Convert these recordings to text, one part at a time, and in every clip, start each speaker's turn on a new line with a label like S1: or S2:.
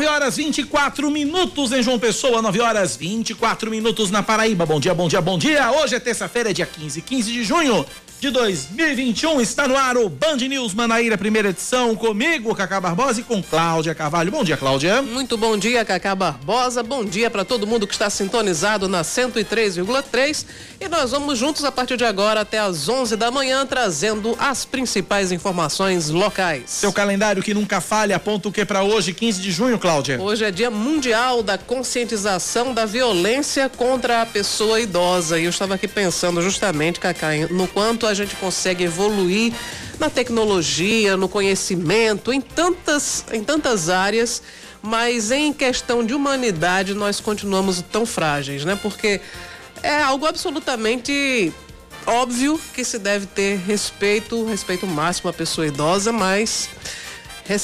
S1: 9 horas 24 minutos em João Pessoa, 9 horas 24 minutos na Paraíba. Bom dia, bom dia, bom dia. Hoje é terça-feira, dia 15, 15 de junho de 2021. Está no ar o Band News Manaíra, primeira edição, comigo, Cacá Barbosa e com Cláudia Carvalho. Bom dia, Cláudia.
S2: Muito bom dia, Cacá Barbosa. Bom dia para todo mundo que está sintonizado na 103,3. E nós vamos juntos a partir de agora até às 11 da manhã, trazendo as principais informações locais.
S1: Seu calendário que nunca falha, aponta o que para hoje, 15 de junho, Cláudia?
S2: Hoje é Dia Mundial da Conscientização da Violência contra a Pessoa Idosa. E eu estava aqui pensando justamente, Cacá, no quanto a gente consegue evoluir na tecnologia, no conhecimento, em tantas, em tantas áreas, mas em questão de humanidade nós continuamos tão frágeis, né? Porque é algo absolutamente óbvio que se deve ter respeito, respeito máximo à pessoa idosa, mas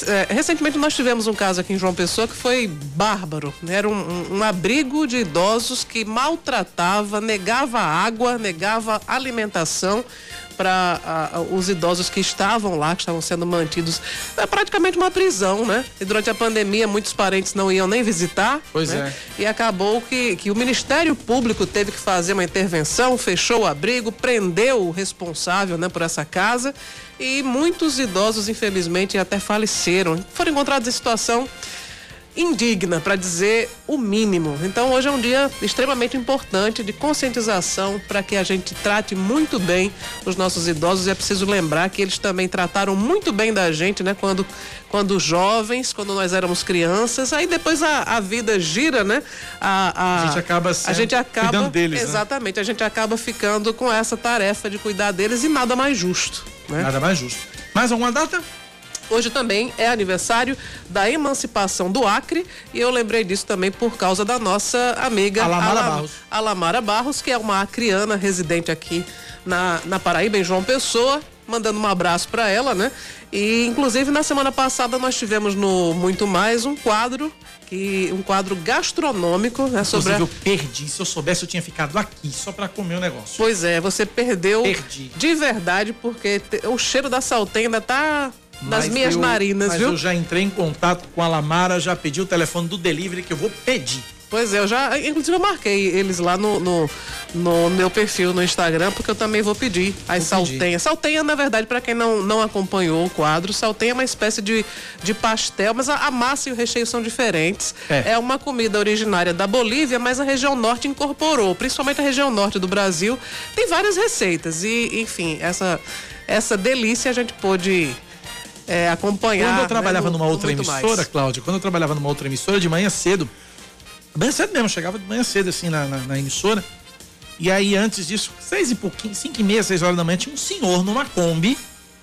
S2: é, recentemente nós tivemos um caso aqui em João Pessoa que foi bárbaro. Né? Era um, um, um, abrigo de idosos que maltratava, negava água, negava alimentação para os idosos que estavam lá, que estavam sendo mantidos. É praticamente uma prisão, né? E durante a pandemia, muitos parentes não iam nem visitar.
S1: Pois
S2: né?
S1: é.
S2: E acabou que, que o Ministério Público teve que fazer uma intervenção, fechou o abrigo, prendeu o responsável né, por essa casa. E muitos idosos, infelizmente, até faleceram. Foram encontrados em situação indigna, para dizer o mínimo. Então, hoje é um dia extremamente importante de conscientização para que a gente trate muito bem os nossos idosos. E é preciso lembrar que eles também trataram muito bem da gente, né? Quando, quando jovens, quando nós éramos crianças. Aí depois a, a vida gira, né?
S1: A, a, a gente acaba,
S2: a gente acaba
S1: cuidando deles.
S2: Né? Exatamente, né? a gente acaba ficando com essa tarefa de cuidar deles e nada mais justo. Né?
S1: Nada mais justo. Mais alguma data?
S2: Hoje também é aniversário da emancipação do Acre e eu lembrei disso também por causa da nossa amiga
S1: Alamara Alam Barros.
S2: Alamara Barros, que é uma acriana residente aqui na, na Paraíba, em João Pessoa. Mandando um abraço para ela, né? E inclusive na semana passada nós tivemos no Muito Mais um quadro que um quadro gastronômico, né,
S1: sobre a... eu perdi, se eu soubesse eu tinha ficado aqui só para comer o negócio.
S2: Pois é, você perdeu
S1: perdi.
S2: de verdade porque o cheiro da saltenha ainda tá das minhas
S1: eu,
S2: marinas,
S1: mas
S2: viu?
S1: eu já entrei em contato com a Lamara, já pedi o telefone do delivery que eu vou pedir.
S2: Pois é, eu já, inclusive eu marquei eles lá no, no, no meu perfil no Instagram, porque eu também vou pedir as saltenhas. Saltenha, na verdade, para quem não, não acompanhou o quadro, saltenha é uma espécie de, de pastel, mas a, a massa e o recheio são diferentes. É. é uma comida originária da Bolívia, mas a região norte incorporou, principalmente a região norte do Brasil. Tem várias receitas e, enfim, essa, essa delícia a gente pôde é, acompanhar.
S1: Quando eu trabalhava
S2: né,
S1: numa outra emissora, mais. Cláudia, quando eu trabalhava numa outra emissora de manhã cedo, bem cedo mesmo, chegava de manhã cedo assim na, na, na emissora. E aí, antes disso, seis e pouquinho, cinco e meia, seis horas da manhã, tinha um senhor numa Kombi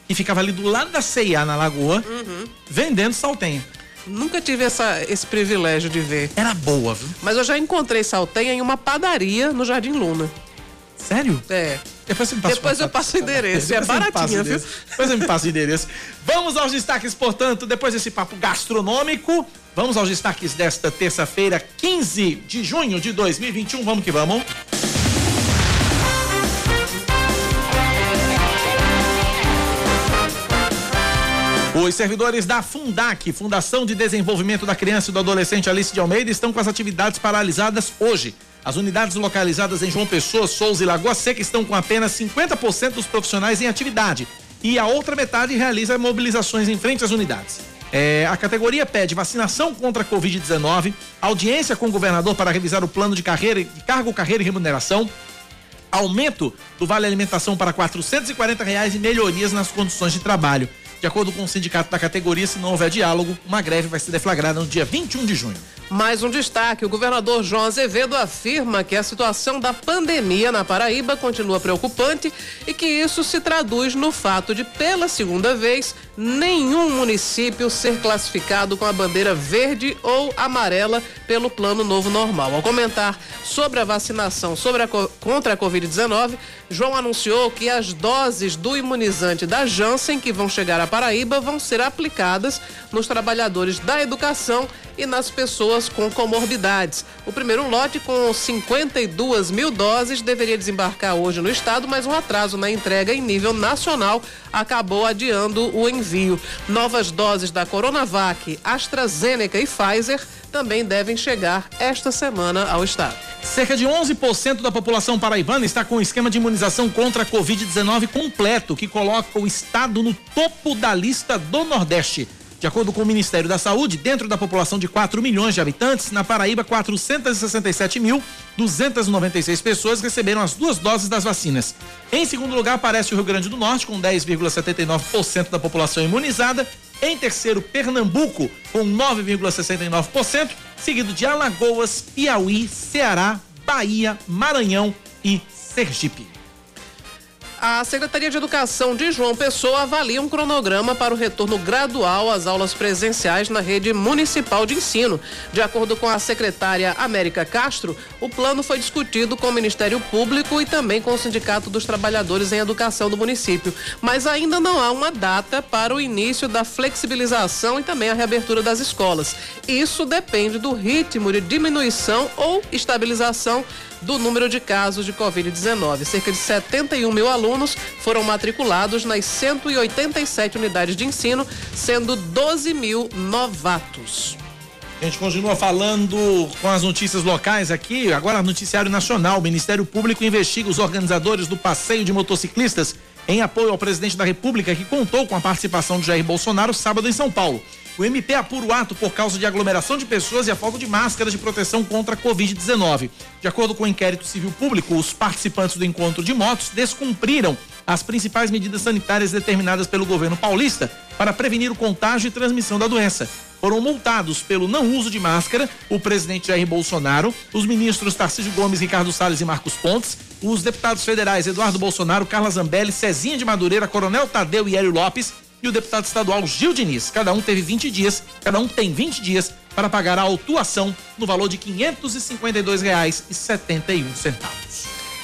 S1: que ficava ali do lado da CIA na Lagoa,
S2: uhum.
S1: vendendo saltenha.
S2: Nunca tive essa, esse privilégio de ver.
S1: Era boa, viu?
S2: Mas eu já encontrei saltenha em uma padaria no Jardim Luna.
S1: Sério?
S2: É.
S1: Depois você me passa
S2: Depois eu passo o endereço. É baratinho, viu?
S1: Depois eu me passo o endereço. Vamos aos destaques, portanto, depois desse papo gastronômico. Vamos aos destaques desta terça-feira, 15 de junho de 2021. Vamos que vamos. Os servidores da Fundac, Fundação de Desenvolvimento da Criança e do Adolescente Alice de Almeida, estão com as atividades paralisadas hoje. As unidades localizadas em João Pessoa, Souza e Lagoa Seca estão com apenas 50% dos profissionais em atividade e a outra metade realiza mobilizações em frente às unidades. É, a categoria pede vacinação contra a Covid-19, audiência com o governador para revisar o plano de carreira, de cargo, carreira e remuneração, aumento do vale alimentação para R$ reais e melhorias nas condições de trabalho. De acordo com o sindicato da categoria, se não houver diálogo, uma greve vai ser deflagrada no dia 21 de junho.
S2: Mais um destaque: o governador João Azevedo afirma que a situação da pandemia na Paraíba continua preocupante e que isso se traduz no fato de, pela segunda vez, nenhum município ser classificado com a bandeira verde ou amarela pelo Plano Novo Normal. Ao comentar sobre a vacinação sobre a, contra a Covid-19, João anunciou que as doses do imunizante da Janssen que vão chegar à Paraíba vão ser aplicadas nos trabalhadores da educação e nas pessoas com comorbidades. O primeiro lote, com 52 mil doses, deveria desembarcar hoje no estado, mas um atraso na entrega em nível nacional acabou adiando o envio. Novas doses da Coronavac, AstraZeneca e Pfizer também devem chegar esta semana ao estado.
S1: Cerca de 11% da população paraibana está com o esquema de imunização contra a Covid-19 completo, que coloca o estado no topo da lista do Nordeste. De acordo com o Ministério da Saúde, dentro da população de 4 milhões de habitantes, na Paraíba, 467.296 pessoas receberam as duas doses das vacinas. Em segundo lugar, aparece o Rio Grande do Norte, com 10,79% da população imunizada. Em terceiro, Pernambuco, com 9,69%, seguido de Alagoas, Piauí, Ceará, Bahia, Maranhão e Sergipe.
S2: A Secretaria de Educação de João Pessoa avalia um cronograma para o retorno gradual às aulas presenciais na rede municipal de ensino. De acordo com a secretária América Castro, o plano foi discutido com o Ministério Público e também com o Sindicato dos Trabalhadores em Educação do município. Mas ainda não há uma data para o início da flexibilização e também a reabertura das escolas. Isso depende do ritmo de diminuição ou estabilização do número de casos de Covid-19. Cerca de 71 mil alunos foram matriculados nas 187 unidades de ensino, sendo 12 mil novatos.
S1: A gente continua falando com as notícias locais aqui. Agora, noticiário nacional. O Ministério Público investiga os organizadores do passeio de motociclistas em apoio ao presidente da República, que contou com a participação de Jair Bolsonaro sábado em São Paulo. O MP apura o ato por causa de aglomeração de pessoas e a falta de máscaras de proteção contra a Covid-19. De acordo com o inquérito civil público, os participantes do encontro de motos descumpriram as principais medidas sanitárias determinadas pelo governo paulista para prevenir o contágio e transmissão da doença. Foram multados pelo não uso de máscara o presidente Jair Bolsonaro, os ministros Tarcísio Gomes, Ricardo Salles e Marcos Pontes, os deputados federais Eduardo Bolsonaro, Carla Zambelli, Cezinha de Madureira, Coronel Tadeu e Hélio Lopes e o deputado estadual Gil Diniz. Cada um teve 20 dias, cada um tem 20 dias para pagar a autuação no valor de R$ 552,71.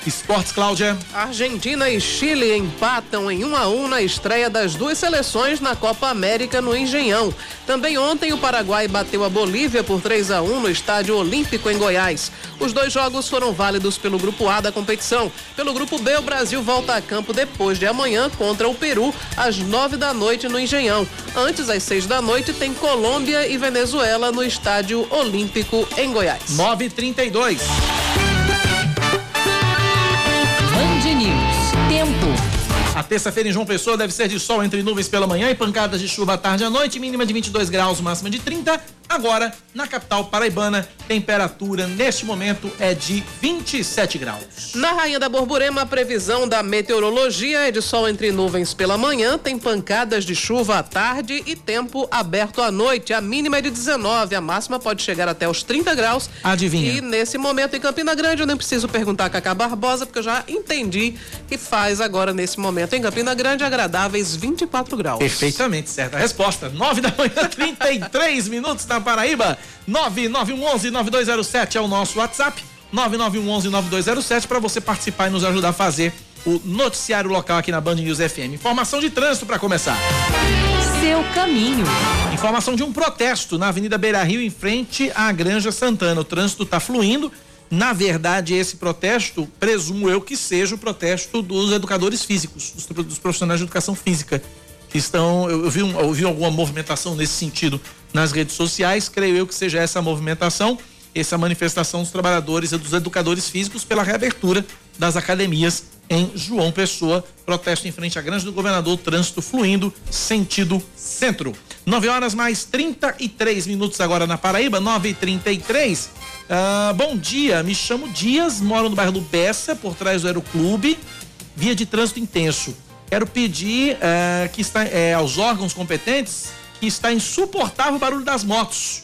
S1: Esportes, Cláudia.
S2: Argentina e Chile empatam em 1 a 1 na estreia das duas seleções na Copa América no Engenhão. Também ontem o Paraguai bateu a Bolívia por 3 a 1 no Estádio Olímpico em Goiás. Os dois jogos foram válidos pelo grupo A da competição. Pelo grupo B, o Brasil volta a campo depois de amanhã contra o Peru às 9 da noite no Engenhão. Antes às 6 da noite tem Colômbia e Venezuela no Estádio Olímpico em Goiás.
S1: 9:32. tempo. A terça-feira em João Pessoa deve ser de sol entre nuvens pela manhã e pancadas de chuva à tarde e à noite, mínima de 22 graus, máxima de 30. Agora, na capital paraibana, temperatura neste momento é de 27 graus.
S2: Na Rainha da Borborema, a previsão da meteorologia é de sol entre nuvens pela manhã, tem pancadas de chuva à tarde e tempo aberto à noite. A mínima é de 19, a máxima pode chegar até os 30 graus.
S1: Adivinha?
S2: E nesse momento em Campina Grande, eu nem preciso perguntar a Cacá Barbosa, porque eu já entendi que faz agora nesse momento em Campina Grande agradáveis 24 graus.
S1: Perfeitamente certa resposta. 9 da manhã, 33 minutos na Paraíba. 9911-9207 é o nosso WhatsApp. 9911-9207 para você participar e nos ajudar a fazer o noticiário local aqui na Band News FM. Informação de trânsito para começar.
S3: Seu caminho.
S1: Informação de um protesto na Avenida Beira Rio, em frente à Granja Santana. O trânsito está fluindo. Na verdade, esse protesto, presumo eu que seja o protesto dos educadores físicos, dos, profissionais de educação física que estão. Eu, eu, vi um, eu vi alguma movimentação nesse sentido nas redes sociais, creio eu que seja essa movimentação, essa manifestação dos trabalhadores e dos educadores físicos pela reabertura das academias em João Pessoa. Protesto em frente à Grande do Governador, trânsito fluindo, sentido centro. 9 horas mais 33 minutos agora na Paraíba, 9 e 33 ah, Bom dia, me chamo Dias, moro no bairro do Bessa, por trás do Aeroclube, via de trânsito intenso. Quero pedir uh, que está, uh, aos órgãos competentes que está insuportável o barulho das motos.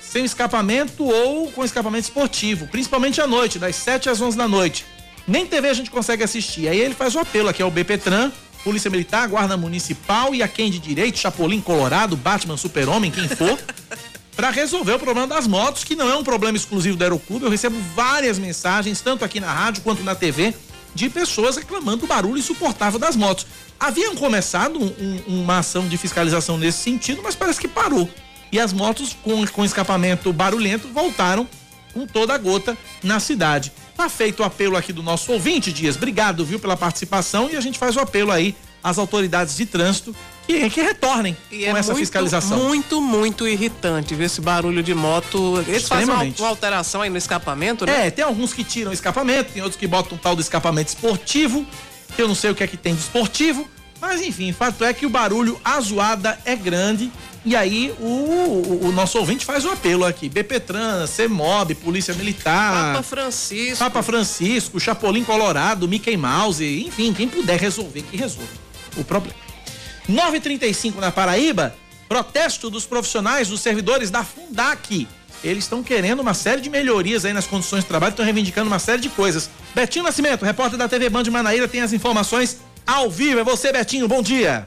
S1: sem escapamento ou com escapamento esportivo, principalmente à noite, das 7 às 11 da noite. Nem TV a gente consegue assistir. Aí ele faz o apelo aqui ao BPTran, Polícia Militar, Guarda Municipal e a quem de direito, Chapolin Colorado, Batman Super-Homem, quem for, para resolver o problema das motos, que não é um problema exclusivo do Aeroclube. Eu recebo várias mensagens, tanto aqui na rádio quanto na TV, de pessoas reclamando do barulho insuportável das motos. Haviam começado um, um, uma ação de fiscalização nesse sentido, mas parece que parou. E as motos com, com escapamento barulhento voltaram com toda a gota na cidade. Tá feito o apelo aqui do nosso ouvinte, Dias. Obrigado, viu, pela participação e a gente faz o apelo aí às autoridades de trânsito que, que retornem e com é essa
S2: muito,
S1: fiscalização.
S2: Muito, muito irritante ver esse barulho de moto. Eles fazem uma, uma, alteração aí no escapamento, né?
S1: É, tem alguns que tiram o escapamento, tem outros que botam um tal do escapamento esportivo, que eu não sei o que é que tem de esportivo, mas enfim, fato é que o barulho, a zoada é grande e aí o, o, o, nosso ouvinte faz o apelo aqui. BPTran, CEMOB, Polícia Militar.
S2: Papa Francisco.
S1: Papa Francisco, Chapolin Colorado, Mickey Mouse, enfim, quem puder resolver, que resolva o problema. 935 na Paraíba, protesto dos profissionais, dos servidores da Fundac. Eles estão querendo uma série de melhorias aí nas condições de trabalho, estão reivindicando uma série de coisas. Betinho Nascimento, repórter da TV Band de Manaíra, tem as informações ao vivo. É você, Betinho, bom dia.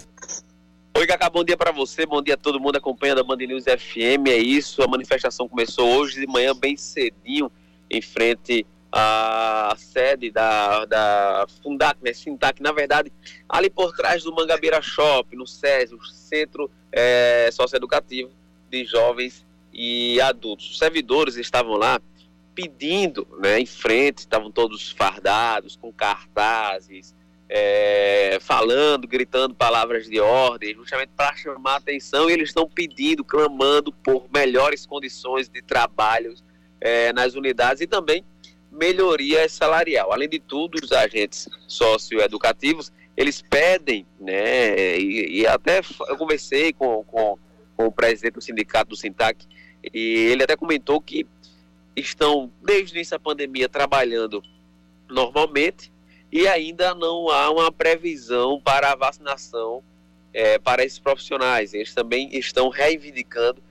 S4: Oi, Cacá, bom dia para você, bom dia a todo mundo acompanhando a Band News FM. É isso, a manifestação começou hoje de manhã, bem cedinho, em frente à sede da, da Fundac, né, Sintac, na verdade, ali por trás do Mangabeira Shop, no SES, o Centro é, Socioeducativo de Jovens e Adultos. Os servidores estavam lá pedindo, né, em frente, estavam todos fardados, com cartazes, é, falando, gritando palavras de ordem, justamente para chamar a atenção, e eles estão pedindo, clamando por melhores condições de trabalho é, nas unidades e também melhoria salarial. Além de tudo, os agentes socioeducativos, eles pedem, né, e, e até eu conversei com, com, com o presidente do sindicato do Sintac, e ele até comentou que estão, desde o início da pandemia, trabalhando normalmente, e ainda não há uma previsão para a vacinação é, para esses profissionais. Eles também estão reivindicando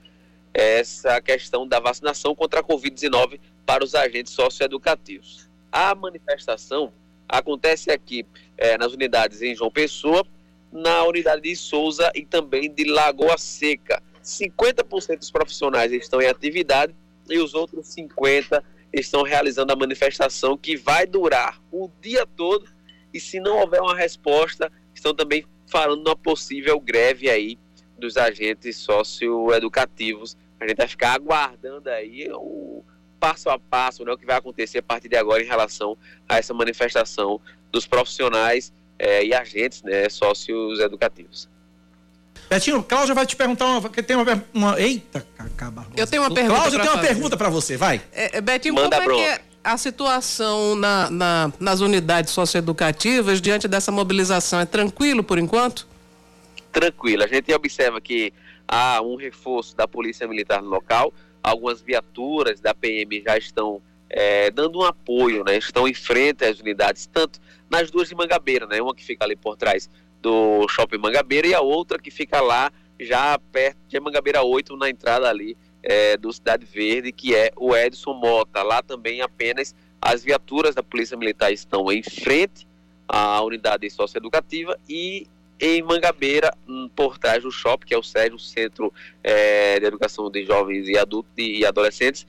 S4: essa questão da vacinação contra a Covid-19 para os agentes socioeducativos. A manifestação acontece aqui é, nas unidades em João Pessoa, na unidade de Souza e também de Lagoa Seca. 50% dos profissionais estão em atividade e os outros 50% estão realizando a manifestação que vai durar o dia todo e se não houver uma resposta, estão também falando uma possível greve aí dos agentes socioeducativos. A gente vai ficar aguardando aí o passo a passo, né, o que vai acontecer a partir de agora em relação a essa manifestação dos profissionais eh, e agentes né, socioeducativos.
S1: Betinho, Cláudia vai te perguntar uma. Tem uma, uma eita, Cacá
S2: Eu tenho uma pergunta.
S1: Cláudia tem uma fazer. pergunta para você, vai.
S2: É, é, Betinho, Manda como é que é a situação na, na, nas unidades socioeducativas diante dessa mobilização? É tranquilo por enquanto?
S4: Tranquilo. A gente observa que há um reforço da Polícia Militar no local, algumas viaturas da PM já estão é, dando um apoio, né? Estão em frente às unidades, tanto nas duas de Mangabeira, né? Uma que fica ali por trás do Shopping Mangabeira e a outra que fica lá já perto de Mangabeira 8, na entrada ali é, do Cidade Verde, que é o Edson Mota. Lá também apenas as viaturas da Polícia Militar estão em frente à unidade socioeducativa e em Mangabeira, hum, por trás do shopping, que é o SED, o Centro é, de Educação de Jovens e Adultos e Adolescentes,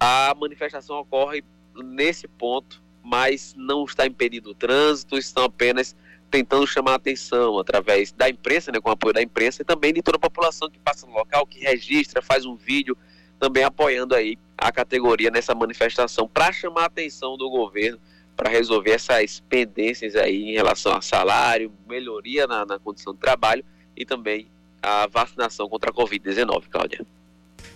S4: a manifestação ocorre nesse ponto, mas não está impedido o trânsito, estão apenas tentando chamar a atenção através da imprensa, né, com o apoio da imprensa e também de toda a população que passa no local, que registra, faz um vídeo, também apoiando aí a categoria nessa manifestação para chamar a atenção do governo para resolver essas pendências aí em relação a salário, melhoria na, na condição de trabalho e também a vacinação contra a Covid-19, Cláudia.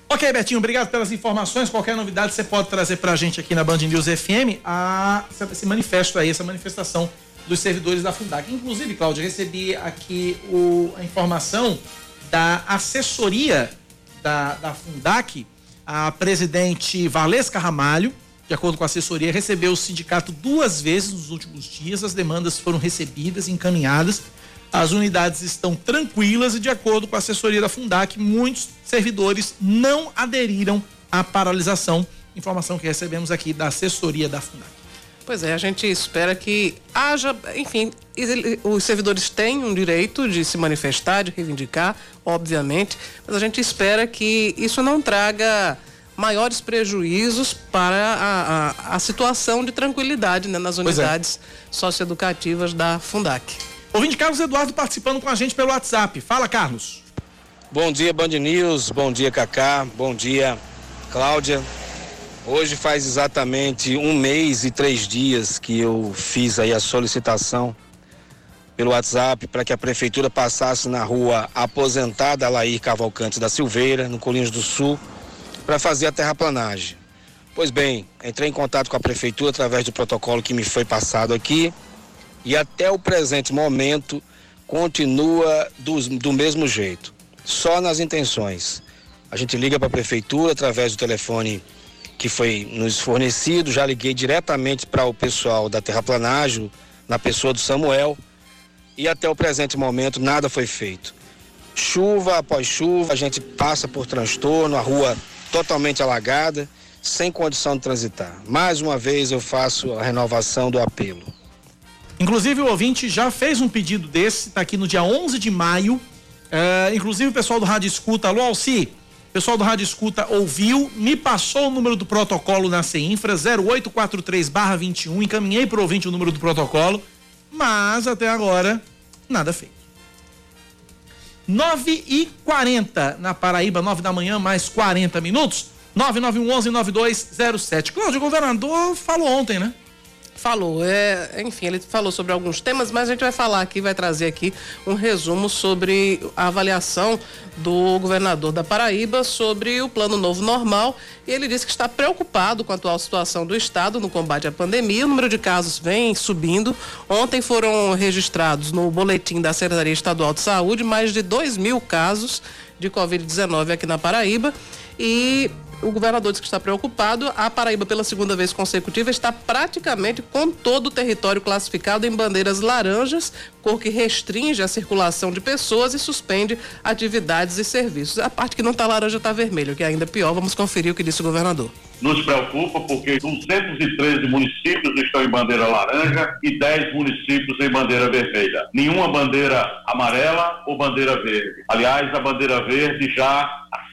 S1: Ok, Betinho, obrigado pelas informações. Qualquer novidade você pode trazer para a gente aqui na Band News FM a, esse manifesto aí, essa manifestação dos servidores da Fundac. Inclusive, Cláudio, recebi aqui o, a informação da assessoria da, da Fundac, a presidente Valesca Ramalho, de acordo com a assessoria, recebeu o sindicato duas vezes nos últimos dias, as demandas foram recebidas, encaminhadas, as unidades estão tranquilas e, de acordo com a assessoria da Fundac, muitos servidores não aderiram a paralisação. Informação que recebemos aqui da assessoria da Fundac.
S2: Pois é, a gente espera que haja, enfim, os servidores têm um direito de se manifestar, de reivindicar, obviamente, mas a gente espera que isso não traga maiores prejuízos para a, a, a situação de tranquilidade né, nas é. unidades é. socioeducativas da Fundac.
S1: Ouvinte Carlos Eduardo participando com a gente pelo WhatsApp. Fala, Carlos.
S5: Bom dia, Band News. Bom dia, Cacá. Bom dia, Cláudia. Hoje faz exatamente um mês e três dias que eu fiz aí a solicitação pelo WhatsApp para que a prefeitura passasse na rua aposentada Alair Cavalcante da Silveira, no Colinhos do Sul, para fazer a terraplanagem. Pois bem, entrei em contato com a prefeitura através do protocolo que me foi passado aqui e até o presente momento continua do, do mesmo jeito, só nas intenções. A gente liga para a prefeitura através do telefone que foi nos fornecido, já liguei diretamente para o pessoal da terraplanagem, na pessoa do Samuel, e até o presente momento nada foi feito. Chuva após chuva, a gente passa por transtorno, a rua totalmente alagada, sem condição de transitar. Mais uma vez eu faço a renovação do apelo.
S1: Inclusive o ouvinte já fez um pedido desse, está aqui no dia 11 de maio. É, inclusive o pessoal do Rádio Escuta, alô Alci, pessoal do Rádio Escuta ouviu, me passou o número do protocolo na CEINFRA 0843/21, encaminhei para o ouvinte o número do protocolo, mas até agora nada feito. 9 e 40 na Paraíba, 9 da manhã, mais 40 minutos. 9911-9207. Cláudio, o governador falou ontem, né?
S2: Falou. É, enfim, ele falou sobre alguns temas, mas a gente vai falar aqui, vai trazer aqui um resumo sobre a avaliação do governador da Paraíba sobre o plano novo normal. E ele disse que está preocupado com a atual situação do estado no combate à pandemia. O número de casos vem subindo. Ontem foram registrados no boletim da Secretaria Estadual de Saúde mais de 2 mil casos de Covid-19 aqui na Paraíba. E o governador diz que está preocupado. A Paraíba, pela segunda vez consecutiva, está praticamente com todo o território classificado em bandeiras laranjas, cor que restringe a circulação de pessoas e suspende atividades e serviços. A parte que não está laranja está vermelho, que é ainda pior. Vamos conferir o que disse o governador.
S6: Nos preocupa porque 213 municípios estão em bandeira laranja e 10 municípios em bandeira vermelha. Nenhuma bandeira amarela ou bandeira verde. Aliás, a bandeira verde já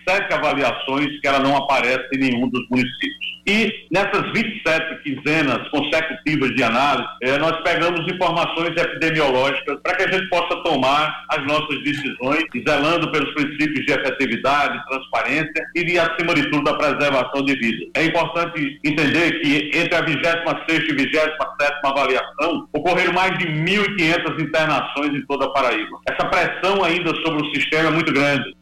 S6: sete avaliações que ela não aparece em nenhum dos municípios. E nessas 27 quinzenas consecutivas de análise, eh, nós pegamos informações epidemiológicas para que a gente possa tomar as nossas decisões, zelando pelos princípios de efetividade, transparência e, de, acima de tudo, da preservação de vida. É importante entender que entre a 26 e 27 avaliação, ocorreram mais de 1.500 internações em toda a Paraíba. Essa pressão ainda sobre o sistema é muito grande.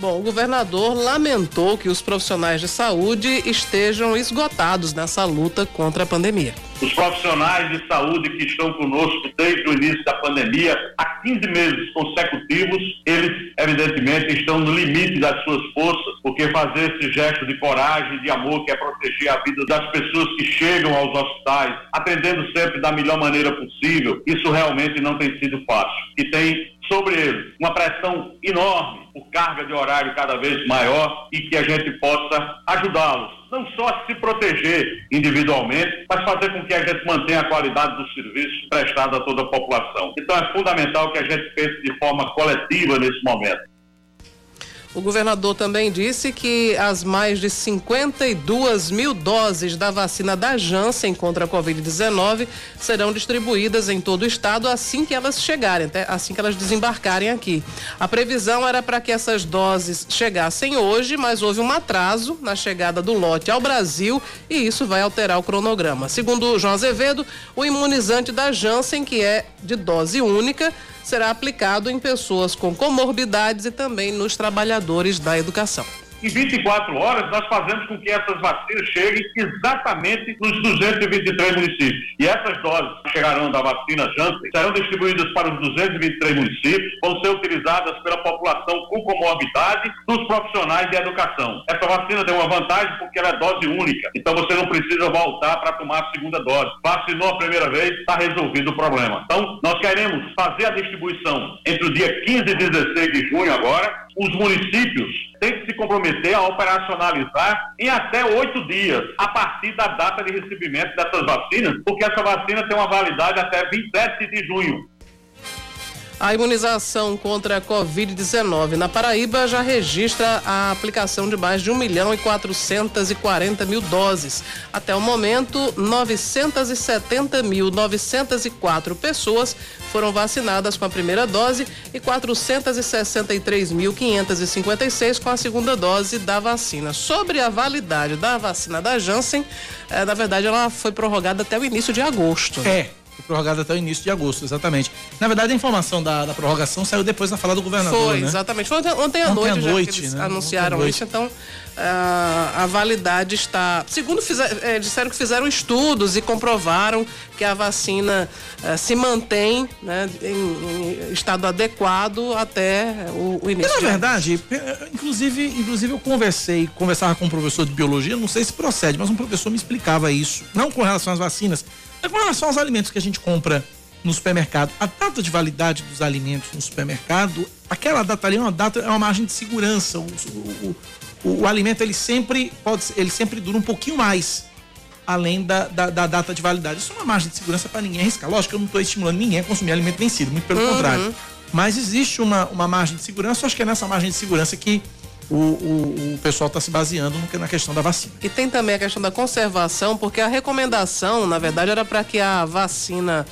S2: Bom, o governador lamentou que os profissionais de saúde estejam esgotados nessa luta contra a pandemia.
S6: Os profissionais de saúde que estão conosco desde o início da pandemia, há 15 meses consecutivos, eles evidentemente estão no limite das suas forças, porque fazer esse gesto de coragem, de amor, que é proteger a vida das pessoas que chegam aos hospitais, atendendo sempre da melhor maneira possível, isso realmente não tem sido fácil. E tem sobre uma pressão enorme por carga de horário cada vez maior e que a gente possa ajudá-los, não só a se proteger individualmente, mas fazer com que a gente mantenha a qualidade do serviço prestado a toda a população. Então é fundamental que a gente pense de forma coletiva nesse momento.
S2: O governador também disse que as mais de 52 mil doses da vacina da Janssen contra a Covid-19 serão distribuídas em todo o estado assim que elas chegarem, assim que elas desembarcarem aqui. A previsão era para que essas doses chegassem hoje, mas houve um atraso na chegada do lote ao Brasil e isso vai alterar o cronograma. Segundo João Azevedo, o imunizante da Janssen, que é de dose única, será aplicado em pessoas com comorbidades e também nos trabalhadores da educação.
S6: Em 24 horas, nós fazemos com que essas vacinas cheguem exatamente nos 223 municípios. E essas doses que chegarão da vacina Janssen serão distribuídas para os 223 municípios, vão ser utilizadas pela população com comorbidade dos profissionais de educação. Essa vacina tem uma vantagem porque ela é dose única, então você não precisa voltar para tomar a segunda dose. Vacinou a primeira vez, está resolvido o problema. Então, nós queremos fazer a distribuição entre o dia 15 e 16 de junho agora, os municípios têm que se comprometer a operacionalizar em até oito dias, a partir da data de recebimento dessas vacinas, porque essa vacina tem uma validade até 27 de junho.
S2: A imunização contra a Covid-19 na Paraíba já registra a aplicação de mais de 1 milhão e 440 mil doses. Até o momento, 970.904 pessoas foram vacinadas com a primeira dose e 463.556 com a segunda dose da vacina. Sobre a validade da vacina da Janssen, eh, na verdade, ela foi prorrogada até o início de agosto.
S1: É, foi prorrogada até o início de agosto, exatamente. Na verdade, a informação da, da prorrogação saiu depois da fala do governador.
S2: Foi,
S1: né?
S2: exatamente. Foi ontem, ontem à noite, já
S1: noite,
S2: eles
S1: né?
S2: anunciaram isso, então ah, a validade está. Segundo fizer, eh, disseram que fizeram estudos e comprovaram que a vacina eh, se mantém né, em, em estado adequado até o, o
S1: E
S2: início
S1: na
S2: de
S1: verdade, eh, inclusive, inclusive eu conversei, conversava com um professor de biologia, não sei se procede, mas um professor me explicava isso, não com relação às vacinas, com relação aos alimentos que a gente compra no supermercado. A data de validade dos alimentos no supermercado, aquela data ali é uma data, é uma margem de segurança. O, o, o, o alimento ele sempre pode, ele sempre dura um pouquinho mais além da, da, da data de validade. Isso é uma margem de segurança para ninguém arriscar. Lógico que eu não estou estimulando ninguém a consumir alimento vencido, muito pelo contrário. Mas existe uma, uma margem de segurança, acho que é nessa margem de segurança que o, o, o pessoal está se baseando no- na questão da vacina.
S2: E tem também a questão da conservação, porque a recomendação, na verdade, era para que a vacina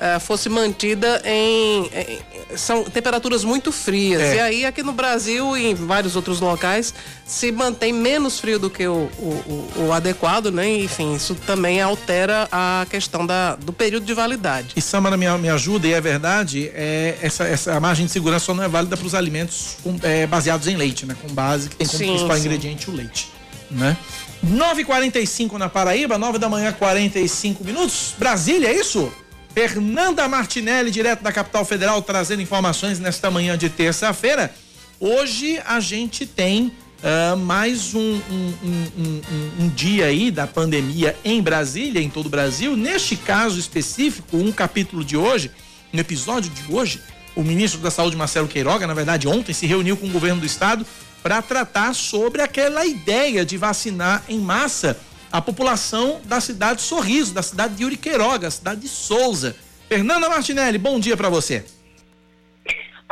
S2: eh, fosse mantida em, em- são temperaturas muito frias.
S1: É.
S2: E aí aqui no Brasil e em vários outros locais se mantém menos frio do que o, o- o- o adequado, né? Enfim, isso também altera a questão da, do período de validade.
S1: E Samara me, me ajuda, e é verdade, é, essa, essa margem de segurança só não é válida para os alimentos com- é, baseados em leite, né? Com base que tem como
S2: Sim,
S1: principal
S2: sim.
S1: ingrediente o leite, né? 9h45 na Paraíba, 9 da manhã, 45 minutos. Brasília, é isso? Fernanda Martinelli, direto da capital federal, trazendo informações nesta manhã de terça-feira. Hoje a gente tem ah, mais um- um- um- um dia aí da pandemia em Brasília, em todo o Brasil. Neste caso específico, um capítulo de hoje, no episódio de hoje, o ministro da Saúde, Marcelo Queiroga, na verdade, ontem se reuniu com o governo do estado para tratar sobre aquela ideia de vacinar em massa a população da cidade de Sorriso, da cidade de Yuri Queiroga, cidade de Souza. Fernanda Martinelli, bom dia para você.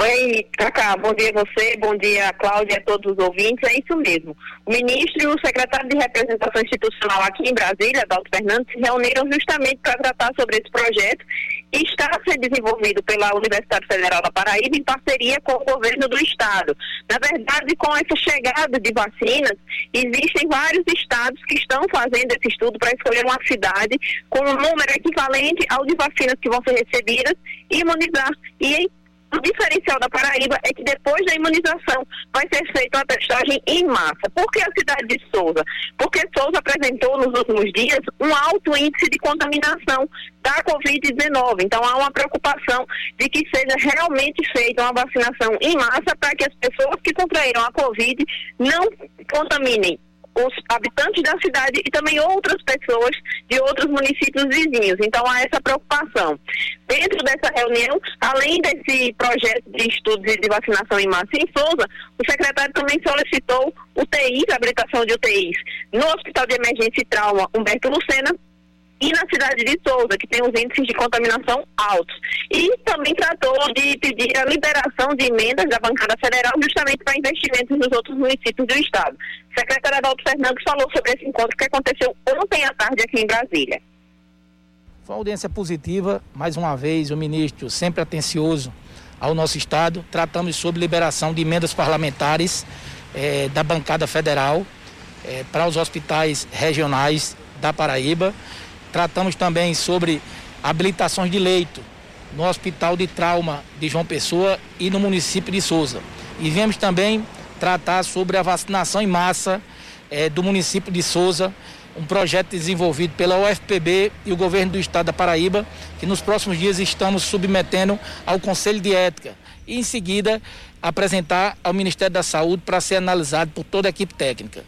S7: Oi, Cacá, bom dia a você, bom dia Cláudia e a todos os ouvintes. É isso mesmo. O ministro e o secretário de representação institucional aqui em Brasília, Adalto Fernandes, se reuniram justamente para tratar sobre esse projeto está a ser desenvolvido pela Universidade Federal da Paraíba em parceria com o governo do estado. Na verdade, com essa chegada de vacinas, existem vários estados que estão fazendo esse estudo para escolher uma cidade com um número equivalente ao de vacinas que vão ser recebidas e imunizar. E o diferencial da Paraíba é que depois da imunização vai ser feita uma testagem em massa. Por que a cidade de Souza? Porque Souza apresentou nos últimos dias um alto índice de contaminação da Covid-19. Então há uma preocupação de que seja realmente feita uma vacinação em massa para que as pessoas que contraíram a Covid não contaminem os habitantes da cidade e também outras pessoas de outros municípios vizinhos. Então há essa preocupação. Dentro dessa reunião, além desse projeto de estudos de vacinação em massa em Souza, o secretário também solicitou UTIs, habilitação de UTIs, no Hospital de Emergência e Trauma Humberto Lucena, e na cidade de Souza, que tem os índices de contaminação altos. E também tratou de pedir a liberação de emendas da bancada federal justamente para investimentos nos outros municípios do estado. O secretário Adalto Fernandes falou sobre esse encontro que aconteceu ontem à tarde aqui em Brasília.
S8: Foi uma audiência positiva, mais uma vez, o ministro sempre atencioso ao nosso Estado. Tratamos sobre liberação de emendas parlamentares eh, da bancada federal eh, para os hospitais regionais da Paraíba. Tratamos também sobre habilitações de leito no Hospital de Trauma de João Pessoa e no município de Souza. E viemos também tratar sobre a vacinação em massa eh, do município de Souza, um projeto desenvolvido pela UFPB e o governo do estado da Paraíba, que nos próximos dias estamos submetendo ao Conselho de Ética e em seguida apresentar ao Ministério da Saúde para ser analisado por toda a equipe técnica.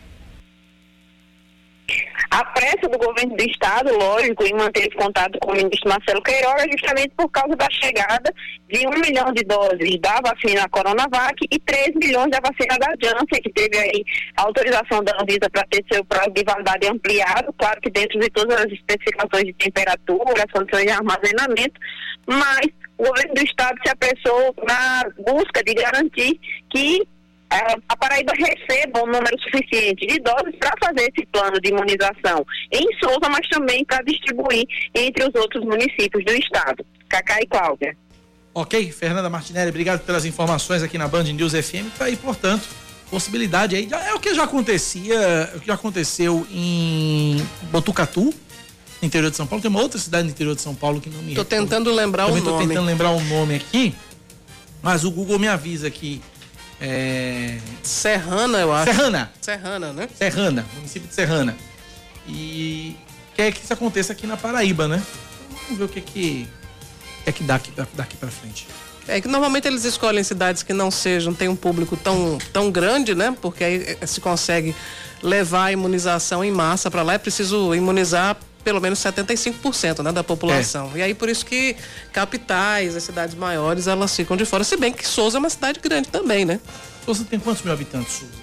S7: A pressa do governo do estado, lógico, em manter esse contato com o ministro Marcelo Queiroga, justamente por causa da chegada de um milhão de doses da vacina Coronavac e 3 milhões da vacina da Janssen, que teve aí autorização da Anvisa para ter seu prazo de validade ampliado, claro que dentro de todas as especificações de temperatura, as condições de armazenamento, mas o governo do estado se apressou na busca de garantir que a Paraíba receba um número suficiente de doses para fazer esse plano de imunização em Souza, mas também para distribuir entre os outros municípios do estado. Cacá e Cláudia.
S1: Ok, Fernanda Martinelli, obrigado pelas informações aqui na Band News FM. Tá aí, portanto, possibilidade aí. É o que já acontecia, o que já aconteceu em Botucatu, no interior de São Paulo. Tem uma outra cidade no interior de São Paulo que não me
S2: Tô tentando lembrar
S1: Também
S2: o
S1: tô
S2: nome.
S1: tentando lembrar o nome aqui, mas o Google me avisa que é...
S2: Serrana, eu acho.
S1: Serrana.
S2: Serrana, né?
S1: Serrana, município de Serrana. E quer que isso aconteça aqui na Paraíba, né? Vamos ver o que que, o que, é que dá aqui, daqui pra frente.
S2: É que normalmente eles escolhem cidades que não sejam, tem um público tão, tão grande, né? Porque aí eh, se consegue levar a imunização em massa para lá. É preciso imunizar pelo menos 75% né, da população. E aí por isso que capitais, as cidades maiores, elas ficam de fora. Se bem que Souza é uma cidade grande também, né?
S1: Souza tem quantos mil habitantes, Souza?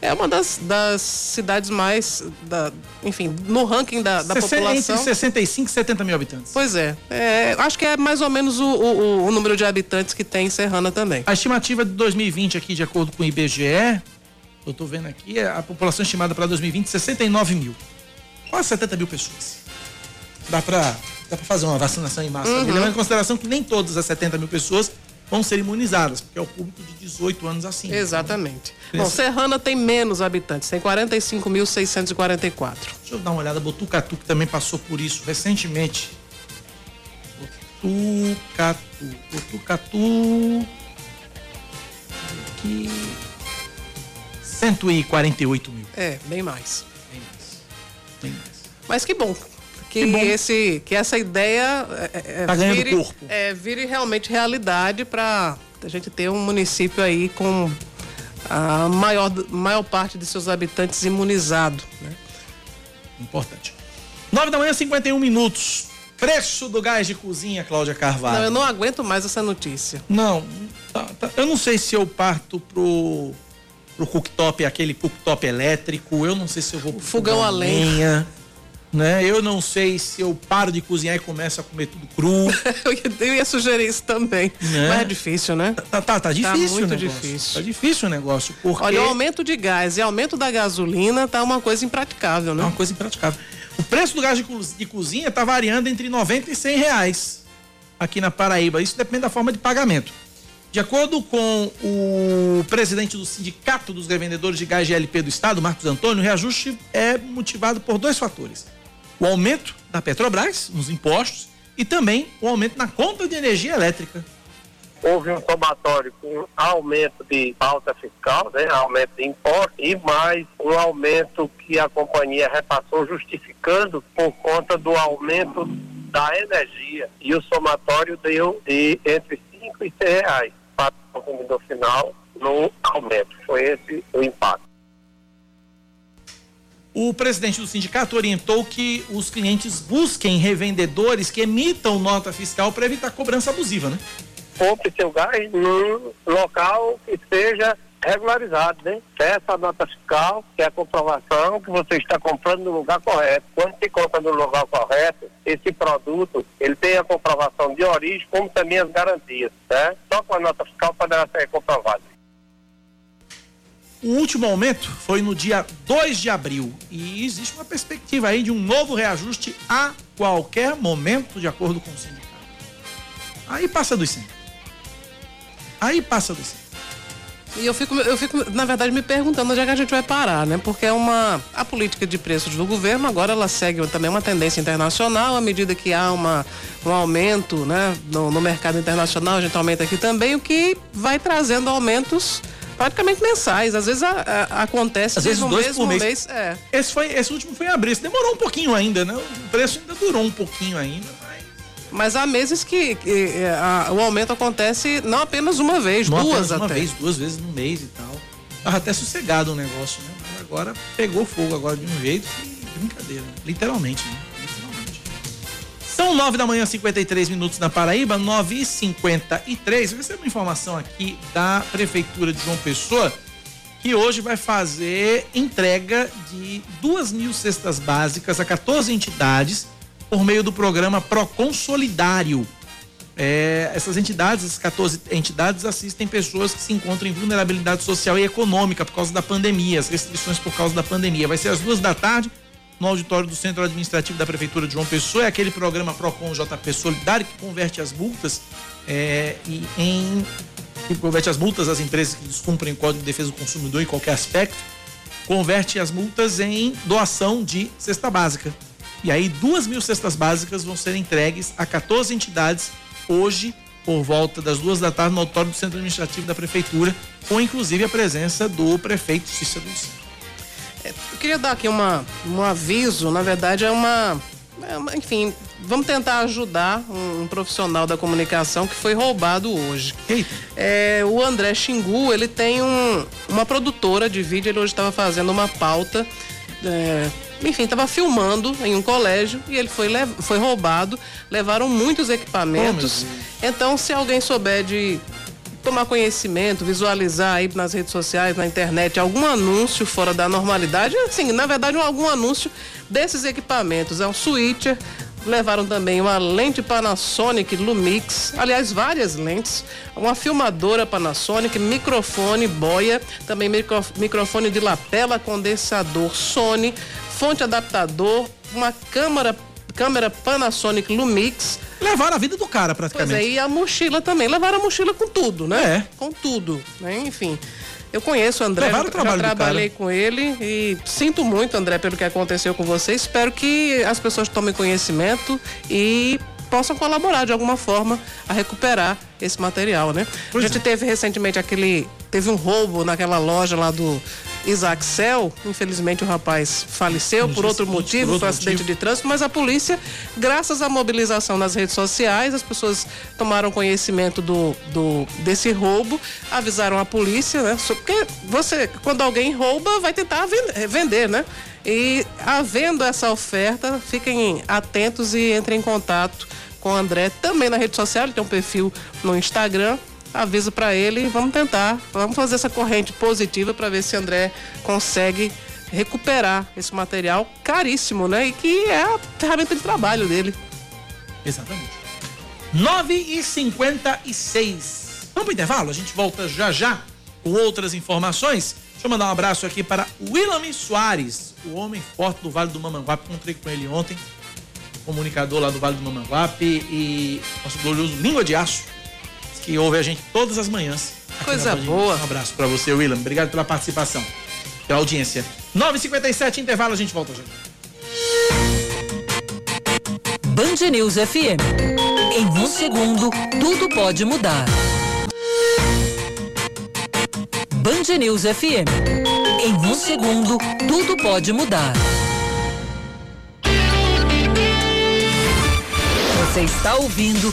S2: É uma das, das cidades mais, da, enfim, no ranking da, da população.
S1: Entre 65 e 70 mil habitantes.
S2: Pois é. É, Acho que é mais ou menos o, o- o número de habitantes que tem em Serrana também.
S1: A estimativa de 2020 aqui, de acordo com o IBGE, eu tô vendo aqui, é a população estimada para 2020 69 mil. Quase 70 mil pessoas. Dá para dá pra fazer uma vacinação em massa.
S2: Uhum.
S1: ali, Levando em consideração que nem todas as 70 mil pessoas vão ser imunizadas, porque é o público de 18 anos acima.
S2: Exatamente.
S1: Criança-
S2: Bom, Serrana tem menos habitantes, tem 45.644.
S1: Deixa eu dar uma olhada, Botucatu, que também passou por isso recentemente. Botucatu. Botucatu. Aqui. 148 mil.
S2: É. Bem mais.
S1: Bem mais.
S2: Mas que bom. Que,
S1: Que bom.
S2: Esse, que essa ideia é, é,
S1: Tá ganhando
S2: vire,
S1: corpo.
S2: é, vire realmente realidade para a gente ter um município aí com a maior, maior parte de seus habitantes imunizado. Né?
S1: Importante. 9 da manhã, 51 minutos. Preço do gás de cozinha, Cláudia Carvalho.
S2: Não, eu não aguento mais essa notícia.
S1: Não, tá- tá- eu não sei se eu parto pro, pro cooktop, aquele cooktop elétrico, eu não sei se eu vou pro
S2: fogão a lenha.
S1: né? Eu não sei se eu paro de cozinhar e começo a comer tudo cru.
S2: Eu ia, sugerir isso também.
S1: Né?
S2: Mas é difícil, né?
S1: Tá, tá, tá difícil
S2: muito
S1: o negócio.
S2: difícil.
S1: Tá difícil o negócio, porque
S2: Olha, o aumento de gás e aumento da gasolina tá uma coisa impraticável,
S1: é
S2: né?
S1: uma coisa impraticável. O preço do gás de cozinha tá variando entre 90 e 100 reais aqui na Paraíba. Isso depende da forma de pagamento. De acordo com o presidente do Sindicato dos Revendedores de Gás GLP do Estado, Marcos Antônio, o reajuste é motivado por dois fatores: o aumento da Petrobras nos impostos e também o aumento na conta de energia elétrica.
S9: houve um somatório com aumento de pauta fiscal, né, aumento de impostos e mais um aumento que a companhia repassou justificando por conta do aumento da energia. E o somatório deu de entre 5 e 100 reais consumidor final no aumento. Foi esse o impacto.
S1: O presidente do sindicato orientou que os clientes busquem revendedores que emitam nota fiscal para evitar cobrança abusiva, né?
S9: compre seu gás num local que seja regularizado, né? Peça a nota fiscal, que é a comprovação que você está comprando no lugar correto. Quando se compra no lugar correto, esse produto, ele tem a comprovação de origem, como também as garantias, né? Só com a nota fiscal poderá ser comprovado.
S1: O último aumento foi no dia 2 de abril e existe uma perspectiva aí de um novo reajuste a qualquer momento, de acordo com o sindicato. Aí passa dos 100. Aí passa dos 100.
S2: E eu fico, eu fico, na verdade, me perguntando onde é que a gente vai parar, né? Porque é uma. A política de preços do governo agora ela segue também uma tendência internacional, à medida que há uma, um aumento né, no, no mercado internacional, a gente aumenta aqui também, o que vai trazendo aumentos praticamente mensais. Às vezes a- a- acontece
S1: Às vezes
S2: no
S1: dois
S2: mesmo
S1: por mês.
S2: mês. É.
S1: Esse, foi, esse último foi em abril. Esse demorou um pouquinho ainda, né? O preço ainda durou um pouquinho ainda, mas.
S2: Há meses que, que, é, a- o aumento acontece não apenas uma vez,
S1: Não
S2: duas
S1: apenas uma
S2: até.
S1: vez, duas vezes no mês e tal. Tava até sossegado o negócio, né? Mas agora pegou fogo agora de um jeito que brincadeira, literalmente, né? Literalmente. São nove da manhã, 53 minutos na Paraíba, nove e cinquenta e três. Uma informação aqui da Prefeitura de João Pessoa que hoje vai fazer entrega de duas mil cestas básicas a 14 entidades por meio do programa Procon Solidário. É, essas entidades, essas 14 entidades, assistem pessoas que se encontram em vulnerabilidade social e econômica por causa da pandemia, as restrições por causa da pandemia. Vai ser às duas da tarde, no auditório do Centro Administrativo da Prefeitura de João Pessoa. É aquele programa PROCON JP Solidário que converte as multas é, em. que converte as multas às empresas que descumprem o Código de Defesa do Consumidor em qualquer aspecto, converte as multas em doação de cesta básica. E aí, duas mil cestas básicas vão ser entregues a 14 entidades hoje, por volta das duas da tarde, no auditório do Centro Administrativo da Prefeitura, com inclusive a presença do prefeito Cícero Luciano.
S2: É, eu queria dar aqui uma, um aviso, na verdade é uma, é uma enfim, vamos tentar ajudar um, um, profissional da comunicação que foi roubado hoje. É, o André Xingu, ele tem um, uma produtora de vídeo, ele hoje estava fazendo uma pauta é, enfim, estava filmando em um colégio e ele foi, foi roubado. Levaram muitos equipamentos. Oh, então, se alguém souber de tomar conhecimento, visualizar aí nas redes sociais, na internet, algum anúncio fora da normalidade, assim, na verdade, algum anúncio desses equipamentos. É um switcher, levaram também uma lente Panasonic Lumix, aliás, várias lentes, uma filmadora Panasonic, microfone boia, também micro, microfone de lapela, condensador Sony, fonte adaptador, uma câmera câmera Panasonic Lumix.
S1: Levaram a vida do cara praticamente.
S2: Pois é, e a mochila também. Levaram a mochila com tudo, né? É. Com tudo, né? Enfim. Eu conheço o André, Levaram já, já trabalhei com ele e sinto muito, André, pelo que aconteceu com você. Espero que as pessoas tomem conhecimento e possam colaborar de alguma forma a recuperar esse material, né? Pois a gente é. teve recentemente aquele. Teve um roubo naquela loja lá do Isaac Cel. Infelizmente o rapaz faleceu por outro motivo, por outro foi um acidente motivo. de trânsito, mas a polícia, graças à mobilização nas redes sociais, as pessoas tomaram conhecimento do, do desse roubo, avisaram a polícia, né? Porque você, quando alguém rouba, vai tentar vender, vender né? E havendo essa oferta, fiquem atentos e entrem em contato com o André também na rede social, ele tem um perfil no Instagram. Avisa para ele e vamos tentar, vamos fazer essa corrente positiva para ver se André consegue recuperar esse material caríssimo, né? E que é a ferramenta de trabalho dele.
S1: Exatamente. 9 e 56 Vamos pro intervalo? A gente volta já já com outras informações. Deixa eu mandar um abraço aqui para William Soares, o homem forte do Vale do Mamanguape. Encontrei com ele ontem comunicador lá do Vale do Mamanguape e nosso glorioso Língua de Aço, que ouve a gente todas as manhãs.
S2: Coisa boa.
S1: Um abraço para você, William. Obrigado pela participação, pela audiência. 9h57, intervalo, a gente volta já.
S3: Band News FM. Em um segundo, tudo pode mudar. Band News FM. Em um segundo, tudo pode mudar. Você está ouvindo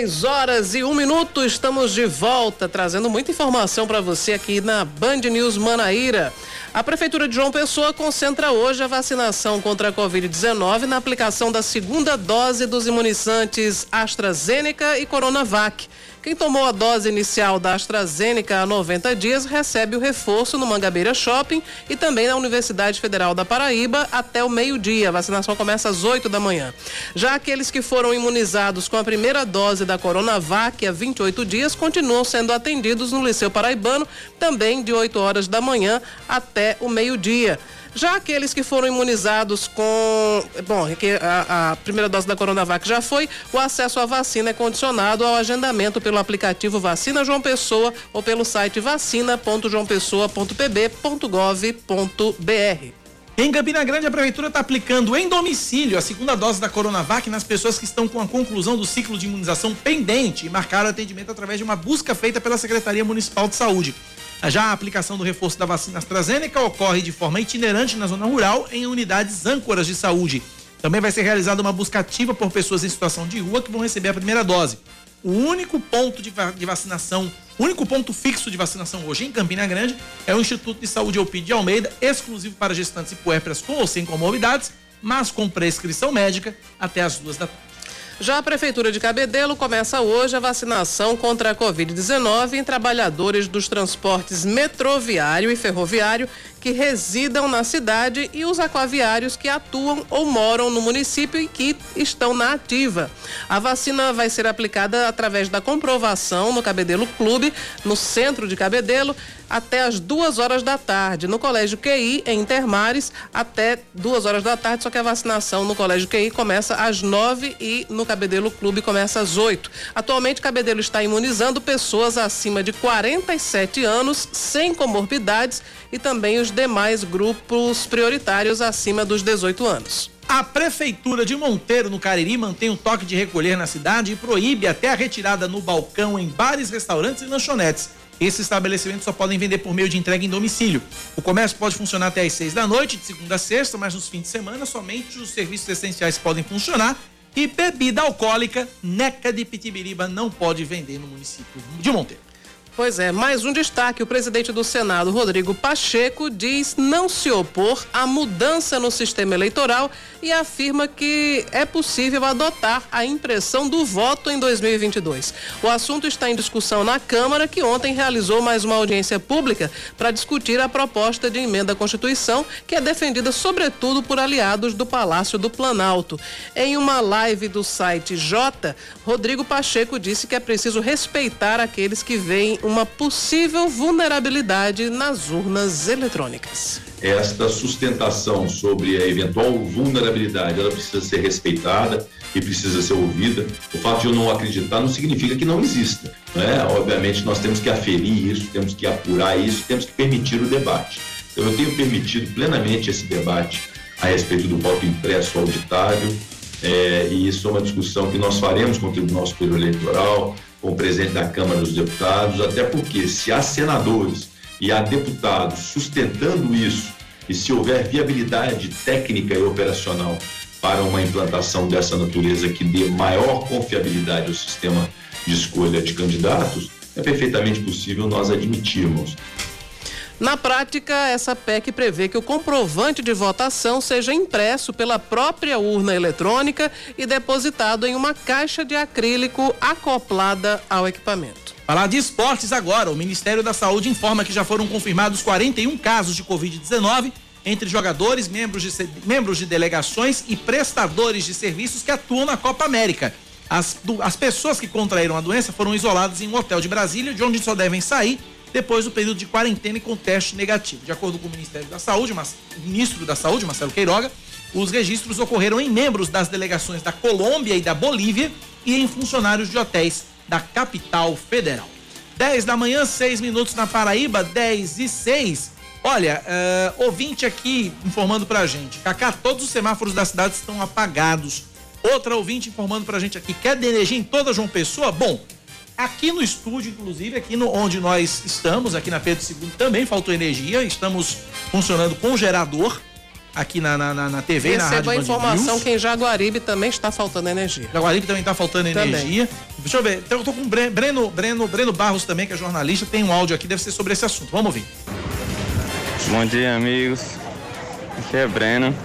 S2: 10 horas e um minuto, estamos de volta trazendo muita informação para você aqui na Band News Manaíra. A Prefeitura de João Pessoa concentra hoje a vacinação contra a Covid-19 na aplicação da segunda dose dos imunizantes AstraZeneca e Coronavac. Quem tomou a dose inicial da AstraZeneca há 90 dias recebe o reforço no Mangabeira Shopping e também na Universidade Federal da Paraíba até o meio-dia. A vacinação começa às 8 da manhã. Já aqueles que foram imunizados com a primeira dose da Coronavac há 28 dias continuam sendo atendidos no Liceu Paraibano, também de 8 horas da manhã até o meio-dia. Já aqueles que foram imunizados com. Bom, a, a, primeira dose da Coronavac já foi, o acesso à vacina é condicionado ao agendamento pelo aplicativo Vacina João Pessoa ou pelo site vacina.joaopessoa.pb.gov.br.
S1: Em Campina Grande, a Prefeitura está aplicando em domicílio a segunda dose da Coronavac nas pessoas que estão com a conclusão do ciclo de imunização pendente e marcaram atendimento através de uma busca feita pela Secretaria Municipal de Saúde. Já a aplicação do reforço da vacina AstraZeneca ocorre de forma itinerante na zona rural em unidades âncoras de saúde. Também vai ser realizada uma busca ativa por pessoas em situação de rua que vão receber a primeira dose. O único ponto de, vacinação, o único ponto fixo de vacinação hoje em Campina Grande é o Instituto de Saúde Eupide de Almeida, exclusivo para gestantes e puérperas com ou sem comorbidades, mas com prescrição médica até as duas da tarde.
S2: Já a Prefeitura de Cabedelo começa hoje a vacinação contra a Covid-19 em trabalhadores dos transportes metroviário e ferroviário que residam na cidade e os aquaviários que atuam ou moram no município e que estão na ativa. A vacina vai ser aplicada através da comprovação no Cabedelo Clube, no centro de Cabedelo, até as duas horas da tarde. No Colégio QI, em Intermares, até duas horas da tarde, só que a vacinação no Colégio QI começa às nove e no Cabedelo Clube começa às oito. Atualmente, Cabedelo está imunizando pessoas acima de 47 anos, sem comorbidades e também os demais grupos prioritários acima dos 18 anos.
S1: A Prefeitura de Monteiro, no Cariri, mantém o toque de recolher na cidade e proíbe até a retirada no balcão em bares, restaurantes e lanchonetes. Esses estabelecimentos só podem vender por meio de entrega em domicílio. O comércio pode funcionar até às seis da noite, de segunda a sexta, mas nos fins de semana somente os serviços essenciais podem funcionar e bebida alcoólica, neca de pitibiriba, não pode vender no município de Monteiro.
S2: Pois é, mais um destaque. O presidente do Senado, Rodrigo Pacheco, diz não se opor à mudança no sistema eleitoral e afirma que é possível adotar a impressão do voto em 2022. O assunto está em discussão na Câmara, que ontem realizou mais uma audiência pública para discutir a proposta de emenda à Constituição, que é defendida sobretudo por aliados do Palácio do Planalto. Em uma live do site J, Rodrigo Pacheco disse que é preciso respeitar aqueles que veem uma possível vulnerabilidade nas urnas eletrônicas.
S10: Esta sustentação sobre a eventual vulnerabilidade, ela precisa ser respeitada e precisa ser ouvida. O fato de eu não acreditar não significa que não exista. Né? Obviamente, nós temos que aferir isso, temos que apurar isso, temos que permitir o debate. Então, eu tenho permitido plenamente esse debate a respeito do voto impresso auditável, é, e isso é uma discussão que nós faremos com o Tribunal Superior Eleitoral, com o presidente da Câmara dos Deputados, até porque se há senadores e há deputados sustentando isso, e se houver viabilidade técnica e operacional para uma implantação dessa natureza que dê maior confiabilidade ao sistema de escolha de candidatos, é perfeitamente possível nós admitirmos
S2: na prática, essa PEC prevê que o comprovante de votação seja impresso pela própria urna eletrônica e depositado em uma caixa de acrílico acoplada ao equipamento.
S1: Falar de esportes agora. O Ministério da Saúde informa que já foram confirmados 41 casos de Covid-19 entre jogadores, membros de, membros de delegações e prestadores de serviços que atuam na Copa América. As, as pessoas que contraíram a doença foram isoladas em um hotel de Brasília, de onde só devem sair depois do período de quarentena e com teste negativo. De acordo com o Ministério da Saúde, mas, ministro da Saúde, Marcelo Queiroga, os registros ocorreram em membros das delegações da Colômbia e da Bolívia e em funcionários de hotéis da capital federal. 10 da manhã, 6 minutos na Paraíba, 10 e 6. Olha, uh, ouvinte aqui informando pra gente. Cacá, todos os semáforos da cidade estão apagados. Outra ouvinte informando pra gente aqui. Quer de energia em toda João Pessoa? Bom, Aqui no estúdio, inclusive, aqui no, onde nós estamos, aqui na Pedro II, também faltou energia. Estamos funcionando com gerador aqui na, na, na, na TV, Receba na rádio
S2: a informação que em Jaguaribe também está faltando energia.
S1: Jaguaribe também está faltando também. energia. Deixa eu ver, então, eu tô com o Breno, Breno, Breno Barros também, que é jornalista, tem um áudio aqui, deve ser sobre esse assunto. Vamos ouvir.
S11: Bom dia, amigos. Aqui é Breno.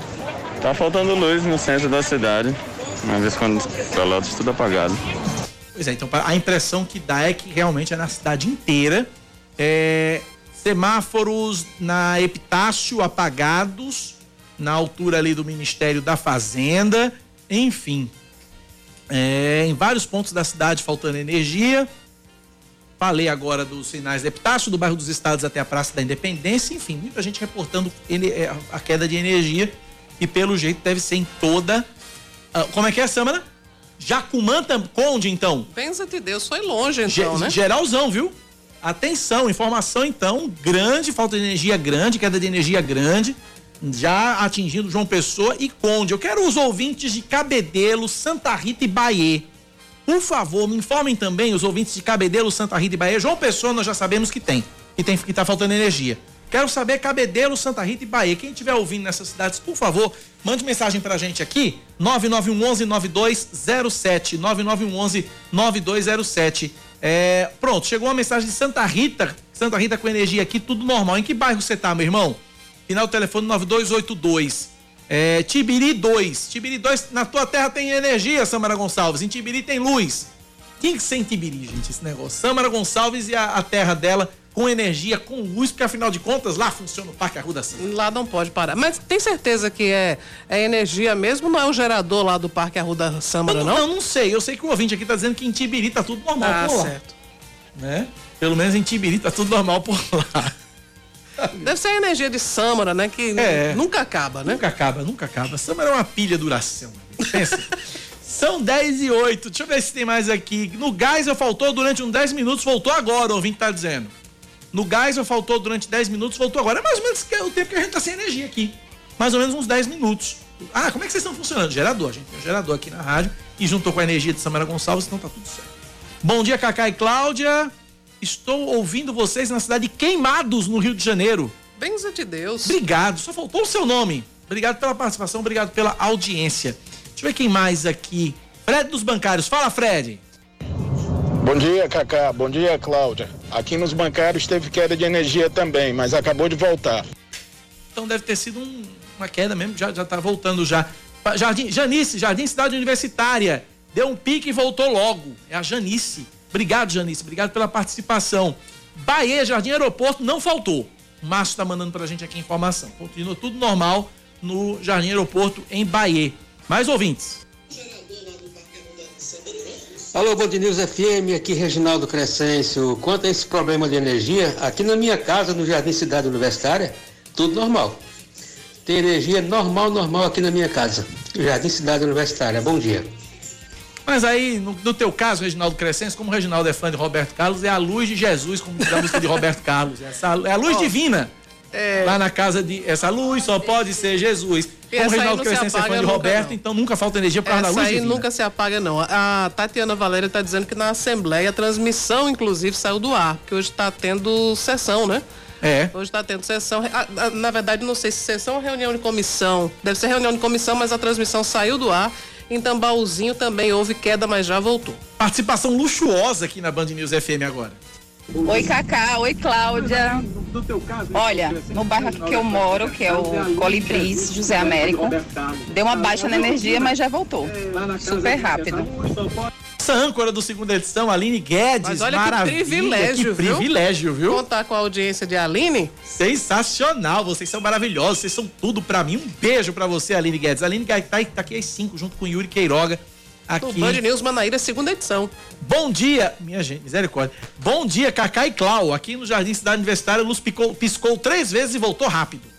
S11: Tá faltando luz no centro da cidade. Uma vez quando Pelotas tudo apagado.
S1: Pois é, então a impressão que dá é que realmente é na cidade inteira. É, semáforos na Epitácio apagados, na altura ali do Ministério da Fazenda, enfim. É, em vários pontos da cidade faltando energia. Falei agora dos sinais de Epitácio, do bairro dos Estados até a Praça da Independência, enfim, muita gente reportando é, a queda de energia e pelo jeito deve ser em toda. Uh, como é que é, Samara? Jacumã Conde, então.
S2: Pensa-te Deus, foi longe então, Ge né?
S1: Geralzão, viu? Atenção, informação então, grande, falta de energia grande, queda de energia grande, já atingindo João Pessoa e Conde. Eu quero os ouvintes de Cabedelo, Santa Rita e Bahia por favor, me informem também os ouvintes de Cabedelo, Santa Rita e Bahia. João Pessoa nós já sabemos que tem, que tem que tá faltando energia. Quero saber Cabedelo, Santa Rita e Bahia. Quem estiver ouvindo nessas cidades, por favor, mande mensagem pra gente aqui, 9911 9207, 9911 9207. É, pronto, chegou uma mensagem de Santa Rita, Santa Rita com energia aqui, tudo normal. Em que bairro você tá, meu irmão? Final do telefone 9282. É, Tibiri 2. Tibiri 2, na tua terra tem energia, Samara Gonçalves. Em Tibiri tem luz. Tem que ser em Tibiri, gente, esse negócio. Samara Gonçalves e a, a terra dela com energia, com luz, porque afinal de contas lá funciona o Parque Arruda Sim.
S2: Lá não pode parar. Mas tem certeza que é, é energia mesmo? Não é o gerador lá do Parque Arruda Sâmara, não?
S1: Não, não sei. Eu sei que o ouvinte aqui tá dizendo que em Tibiri tá tudo normal
S2: ah, por lá. certo.
S1: Né? Pelo menos em Tibiri tá tudo normal por lá.
S2: Deve ser a energia de Samara, né? Que é, nunca acaba, né?
S1: Nunca acaba, nunca acaba. Samara é uma pilha duração. Pensa. São 10 e 8. Deixa eu ver se tem mais aqui. No gás eu faltou durante uns 10 minutos, voltou agora, o ouvinte tá dizendo. No gás eu faltou durante 10 minutos, voltou agora. É mais ou menos o tempo que a gente tá sem energia aqui. Mais ou menos uns 10 minutos. Ah, como é que vocês estão funcionando? Gerador, a gente tem um gerador aqui na rádio e juntou com a energia de Samara Gonçalves, então tá tudo certo. Bom dia, Cacá e Cláudia. Estou ouvindo vocês na cidade de Queimados, no Rio de Janeiro.
S2: Benza de Deus.
S1: Obrigado, só faltou o seu nome. Obrigado pela participação, obrigado pela audiência. Deixa eu ver quem mais aqui. Fred dos Bancários. Fala, Fred.
S12: Bom dia, Cacá. Bom dia, Cláudia. Aqui nos bancários teve queda de energia também, mas acabou de voltar.
S1: Então deve ter sido um, uma queda mesmo, já, já tá voltando já. Jardim, Janice, Jardim Cidade Universitária. Deu um pique e voltou logo. É a Janice. Obrigado, Janice. Obrigado pela participação. Bahia, Jardim Aeroporto, não faltou. O Márcio está mandando para a gente aqui informação. Continua tudo normal no Jardim Aeroporto, em Bahia. Mais ouvintes.
S13: Alô, Band News FM, aqui Reginaldo Crescêncio. Quanto a esse problema de energia, aqui na minha casa, no Jardim Cidade Universitária, tudo normal. Tem energia normal, normal aqui na minha casa. Jardim Cidade Universitária. Bom dia.
S1: Mas aí, no, no, teu caso, Reginaldo Crescentes, como o Reginaldo é fã de Roberto Carlos, é a luz de Jesus, como diz a música de Roberto Carlos. Essa, é a luz oh, divina. É... Lá na casa de. Essa luz só pode ser Jesus. Como o Reginaldo Crescentes é fã de Roberto, não. então nunca falta energia causa da luz. Essa aí
S2: divina. nunca se apaga, não. A Tatiana Valéria está dizendo que na Assembleia a transmissão, inclusive, saiu do ar, porque hoje está tendo sessão, né?
S1: É.
S2: Hoje está tendo sessão. Na verdade, não sei se sessão ou reunião de comissão. Deve ser reunião de comissão, mas a transmissão saiu do ar. Em Tambaúzinho também houve queda, mas já voltou.
S1: Participação luxuosa aqui na Band News FM agora.
S14: Oi, Cacá. Oi, Cláudia. Olha, no bairro que eu moro, que é o Colibris, José Américo, deu uma baixa na energia, mas já voltou. Super rápido.
S1: Essa âncora do segunda edição, Aline Guedes. Mas olha maravilha, que privilégio, que privilégio, viu?
S2: Contar com a audiência de Aline.
S1: Sensacional, vocês são maravilhosos, vocês são tudo para mim. Um beijo para você, Aline Guedes. Aline Guedes tá, tá aqui às 5, junto com Yuri Queiroga. Aqui.
S2: Band News Manaíra, segunda edição.
S1: Bom dia, minha gente, misericórdia. Bom dia, Cacá e Clau. Aqui no Jardim Cidade Universitária, a luz piscou, piscou três vezes e voltou rápido.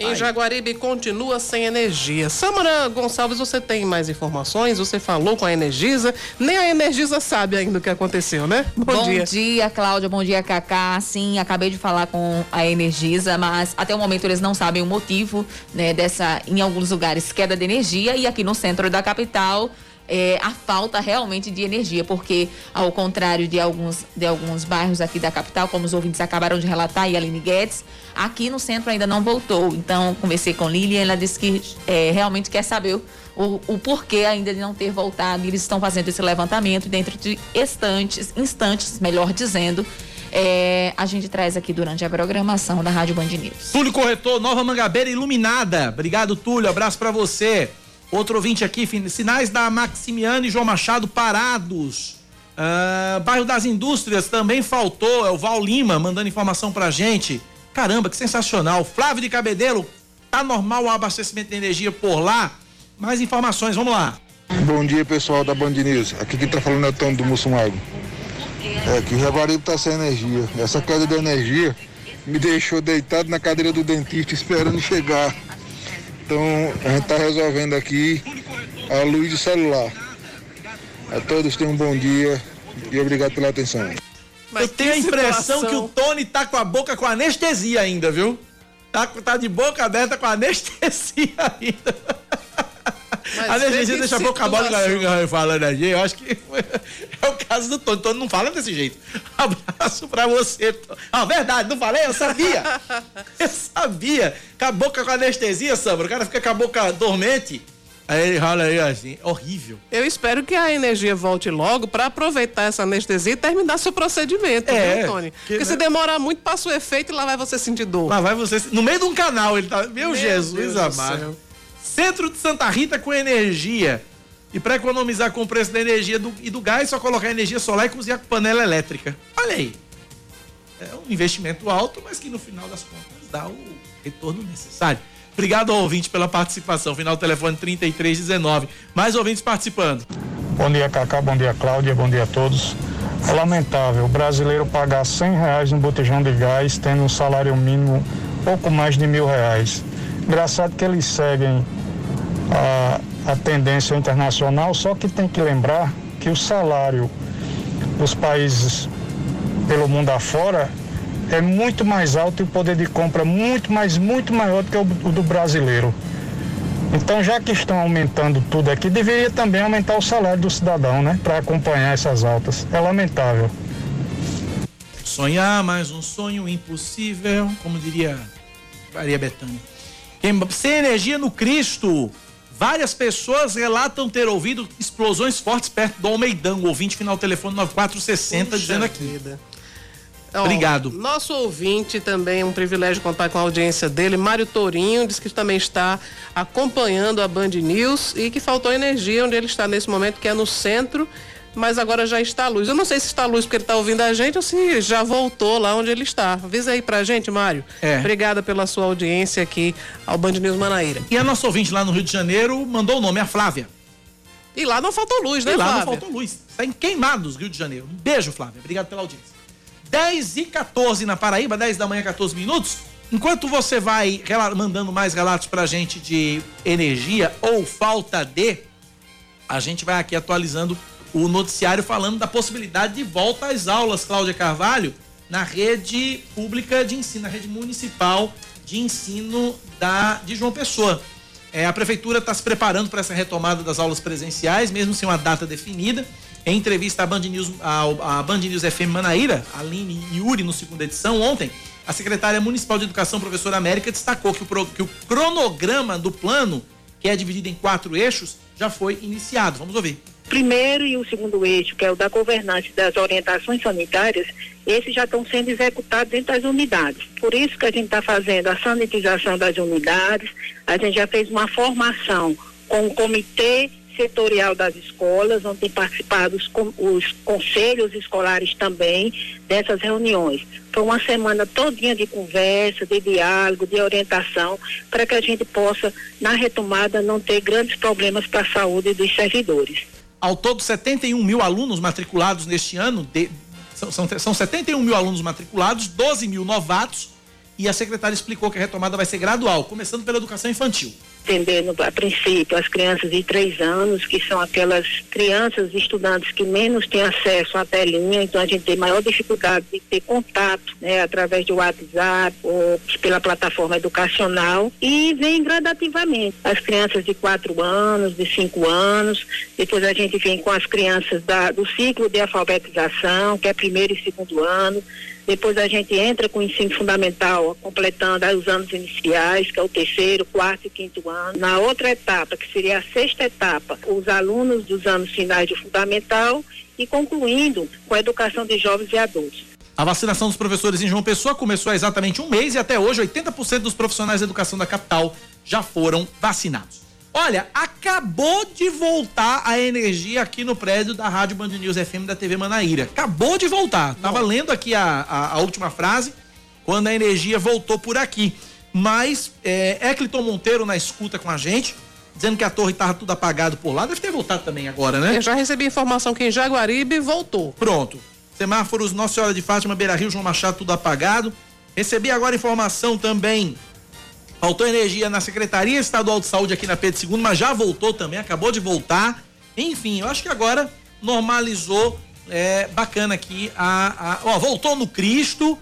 S2: Em Jaguaribe continua sem energia. Samara Gonçalves, você tem mais informações? Você falou com a Energisa? Nem a Energisa sabe ainda o que aconteceu, né?
S14: Bom, Bom dia. Bom dia, Cláudia. Bom dia, Cacá. Sim, acabei de falar com a Energisa, mas até o momento eles não sabem o motivo né, dessa, em alguns lugares, queda de energia. E aqui no centro da capital, é, a falta realmente de energia, porque ao contrário de alguns, de alguns bairros aqui da capital, como os ouvintes acabaram de relatar, e Aline Guedes, aqui no centro ainda não voltou. Então, conversei com Lilian, ela disse que é, realmente quer saber o, o, porquê ainda de não ter voltado. Eles estão fazendo esse levantamento dentro de instantes, instantes, melhor dizendo. É, a gente traz aqui durante a programação da Rádio Band News.
S1: Túlio Corretor, Nova Mangabeira Iluminada. Obrigado, Túlio. Abraço para você. Outro ouvinte aqui, sinais da Maximiano e João Machado parados. Uh, bairro das Indústrias também faltou, é o Val Lima mandando informação pra gente. Caramba, que sensacional. Flávio de Cabedelo, tá normal o abastecimento de energia por lá? Mais informações, vamos lá.
S12: Bom dia, pessoal da Band News. Aqui quem tá falando é o Tom do Mussumago.
S15: É que o Jaguaribe tá sem energia. Essa queda de energia me deixou deitado na cadeira do dentista esperando chegar. Então a gente tá resolvendo aqui a luz do celular. A todos tenham um bom dia e obrigado pela atenção.
S1: eu tenho a impressão que o Tony tá com a boca com anestesia ainda, viu? Tá, tá de boca aberta com anestesia ainda. a anestesia deixa a boca mole falando aqui. Eu acho que é o caso do Tony. Tony não fala desse jeito. Abraço pra você. Ah, verdade, não falei? Eu sabia. Eu sabia. Com a boca com anestesia, Sandro. O cara fica com a boca dormente. Aí ele rola aí assim, horrível.
S2: Eu espero que a energia volte logo para aproveitar essa anestesia e terminar seu procedimento, é, viu, Tony? Porque que, se demorar muito, passa o efeito e lá vai você sentir dor.
S1: Lá vai você. No meio de um canal, ele tá. Meu, Meu Jesus amado. Centro de Santa Rita com energia. E para economizar com o preço da energia do, e do gás, só colocar energia solar e cozinhar com panela elétrica. Olha aí. É um investimento alto, mas que no final das contas dá o retorno necessário. Obrigado ao ouvinte pela participação. Final do telefone 3319. Mais ouvintes participando.
S16: Bom dia, Cacá. Bom dia, Cláudia. Bom dia a todos. É lamentável o brasileiro pagar 100 reais no botijão de gás, tendo um salário mínimo pouco mais de mil reais. Engraçado que eles seguem a, a tendência internacional, só que tem que lembrar que o salário dos países pelo mundo afora é muito mais alto e o poder de compra muito mais, muito maior do que o, o do brasileiro. Então, já que estão aumentando tudo aqui, deveria também aumentar o salário do cidadão, né? Para acompanhar essas altas. É lamentável.
S1: Sonhar mais um sonho impossível, como diria Maria Bethânia. Sem energia no Cristo. Várias pessoas relatam ter ouvido explosões fortes perto do Almeidão. O ouvinte final telefone 9460 Puxa dizendo aqui. Vida. Obrigado.
S2: Nosso ouvinte também, um privilégio contar com a audiência dele, Mário Tourinho, diz que também está acompanhando a Band News e que faltou energia onde ele está nesse momento, que é no centro, mas agora já está a luz. Eu não sei se está a luz porque ele está ouvindo a gente ou se já voltou lá onde ele está. Avisa aí pra gente, Mário. É. Obrigada pela sua audiência aqui ao Band News Manaíra.
S1: E a nossa ouvinte lá no Rio de Janeiro mandou o nome, a Flávia.
S2: E lá não faltou luz, né, e lá
S1: Flávia? não faltou luz. Está em Queimados, Rio de Janeiro. Um beijo, Flávia. Obrigado pela audiência. 10 e 14 na Paraíba, 10 da manhã, 14 minutos. Enquanto você vai mandando mais relatos pra gente de energia ou falta de, a gente vai aqui atualizando o noticiário falando da possibilidade de volta às aulas, Cláudia Carvalho, na rede pública de ensino, na rede municipal de ensino da, de João Pessoa. É, a prefeitura está se preparando para essa retomada das aulas presenciais, mesmo sem uma data definida. Em entrevista à Band News, à, à Band News FM Manaíra, Aline Yuri, no segunda edição, ontem, a secretária municipal de educação, professora América, destacou que o, que o cronograma do plano, que é dividido em quatro eixos, já foi iniciado. Vamos ouvir.
S17: Primeiro e o segundo eixo, que é o da governança das orientações sanitárias, esses já estão sendo executados dentro das unidades. Por isso que a gente está fazendo a sanitização das unidades, a gente já fez uma formação com o comitê setorial das escolas, onde tem participado os, os, conselhos escolares também dessas reuniões. Foi uma semana todinha de conversa, de diálogo, de orientação, para que a gente possa, na retomada, não ter grandes problemas para a saúde dos servidores.
S1: Ao todo, 71 mil alunos matriculados neste ano, de, são, são, são 71 mil alunos matriculados, 12 mil novatos, e a secretária explicou que a retomada vai ser gradual, começando pela educação infantil
S17: atendendo a princípio as crianças de três anos, que são aquelas crianças, estudantes que menos têm acesso à telinha, então a gente tem maior dificuldade de ter contato, né, através do WhatsApp ou pela plataforma educacional. E vem gradativamente as crianças de quatro anos, de cinco anos, depois a gente vem com as crianças da, do ciclo de alfabetização, que é primeiro e segundo ano, depois a gente entra com o ensino fundamental, completando os anos iniciais, que é o terceiro, quarto e quinto ano. Na outra etapa, que seria a sexta etapa, os alunos dos anos finais de fundamental e concluindo com a educação de jovens e adultos.
S1: A vacinação dos professores em João Pessoa começou há exatamente um mês e até hoje 80% dos profissionais de educação da capital já foram vacinados. Olha, acabou de voltar a energia aqui no prédio da Rádio Band News FM da TV Manaíra. Acabou de voltar. Tava lendo aqui a, a, a, última frase, quando a energia voltou por aqui. Mas é, Ecliton Monteiro na escuta com a gente, dizendo que a torre estava tudo apagado por lá. Deve ter voltado também agora, né?
S2: Eu já recebi informação que em Jaguaribe voltou.
S1: Pronto. Semáforos Nossa Senhora de Fátima, Beira Rio, João Machado, tudo apagado. Recebi agora informação também. Faltou energia na Secretaria Estadual de Saúde aqui na Pedro II, mas já voltou também, acabou de voltar. Enfim, eu acho que agora normalizou. É bacana aqui. A, a, ó, voltou no Cristo.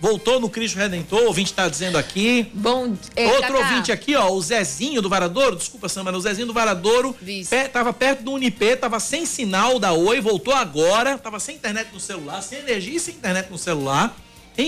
S1: Voltou no Cristo Redentor, o ouvinte está dizendo aqui.
S14: Bom, é,
S1: Outro
S14: Cacá.
S1: ouvinte aqui, ó, o Zezinho do Varadouro, desculpa, Samara, o Zezinho do Varadouro, pé, tava perto do Unip, tava sem sinal da Oi, voltou agora, tava sem internet no celular, sem energia e sem internet no celular.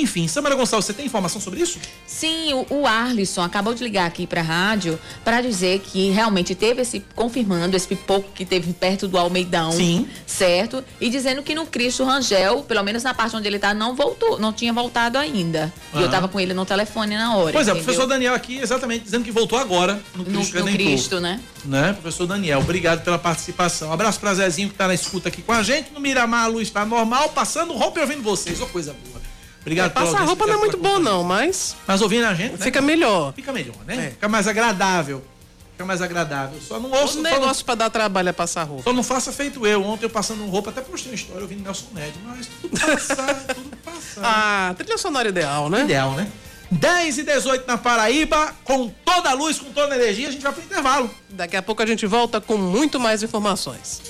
S1: Enfim, Samara Gonçalves, você tem informação sobre isso?
S14: Sim, o, o Arlisson acabou de ligar aqui para a rádio para dizer que realmente teve esse, confirmando esse pipoco que teve perto do Almeidão.
S1: Sim.
S14: Certo? E dizendo que no Cristo Rangel, pelo menos na parte onde ele tá, não voltou, não tinha voltado ainda. E eu
S1: Ah.
S14: tava com ele no telefone na hora.
S1: Pois é, o
S14: entendeu?
S1: professor Daniel aqui exatamente dizendo que voltou agora no
S14: No,
S1: Cristo
S14: no
S1: Redentor.
S14: Cristo, né?
S1: né? Professor Daniel, obrigado pela participação. Um abraço pra Zezinho que tá na escuta aqui com a gente. No Miramar a luz tá normal, passando roupa e ouvindo vocês. Ô, coisa boa. Obrigado pela
S2: Passar roupa não é muito
S1: pela
S2: bom, não, mas.
S1: Mas ouvindo a gente. né?
S2: Fica melhor.
S1: Fica melhor, né?
S2: É.
S1: Fica mais agradável. Fica mais agradável. Só não ouço.
S2: O
S1: só não-
S2: negócio pra dar trabalho é passar roupa.
S1: Só não faça feito eu. Ontem eu passando roupa, até postei uma história ouvindo Nelson Ned, mas tudo passar, tudo passar.
S2: Ah, trilha sonora ideal, né?
S1: Ideal, né? 10 e 18 na Paraíba, com toda a luz, com toda a energia, a gente vai pro intervalo.
S2: Daqui a pouco a gente volta com muito mais informações.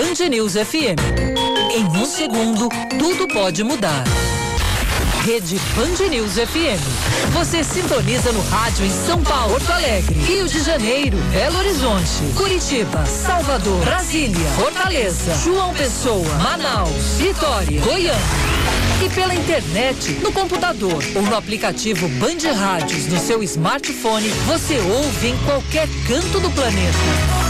S3: Band News FM. Em um segundo, tudo pode mudar. Rede Band News FM. Você sintoniza no rádio em São Paulo, Porto Alegre, Rio de Janeiro, Belo Horizonte, Curitiba, Salvador, Brasília, Fortaleza, João Pessoa, Manaus, Vitória, Goiânia. E pela internet, no computador ou no aplicativo Band Rádios no seu smartphone, você ouve em qualquer canto do planeta.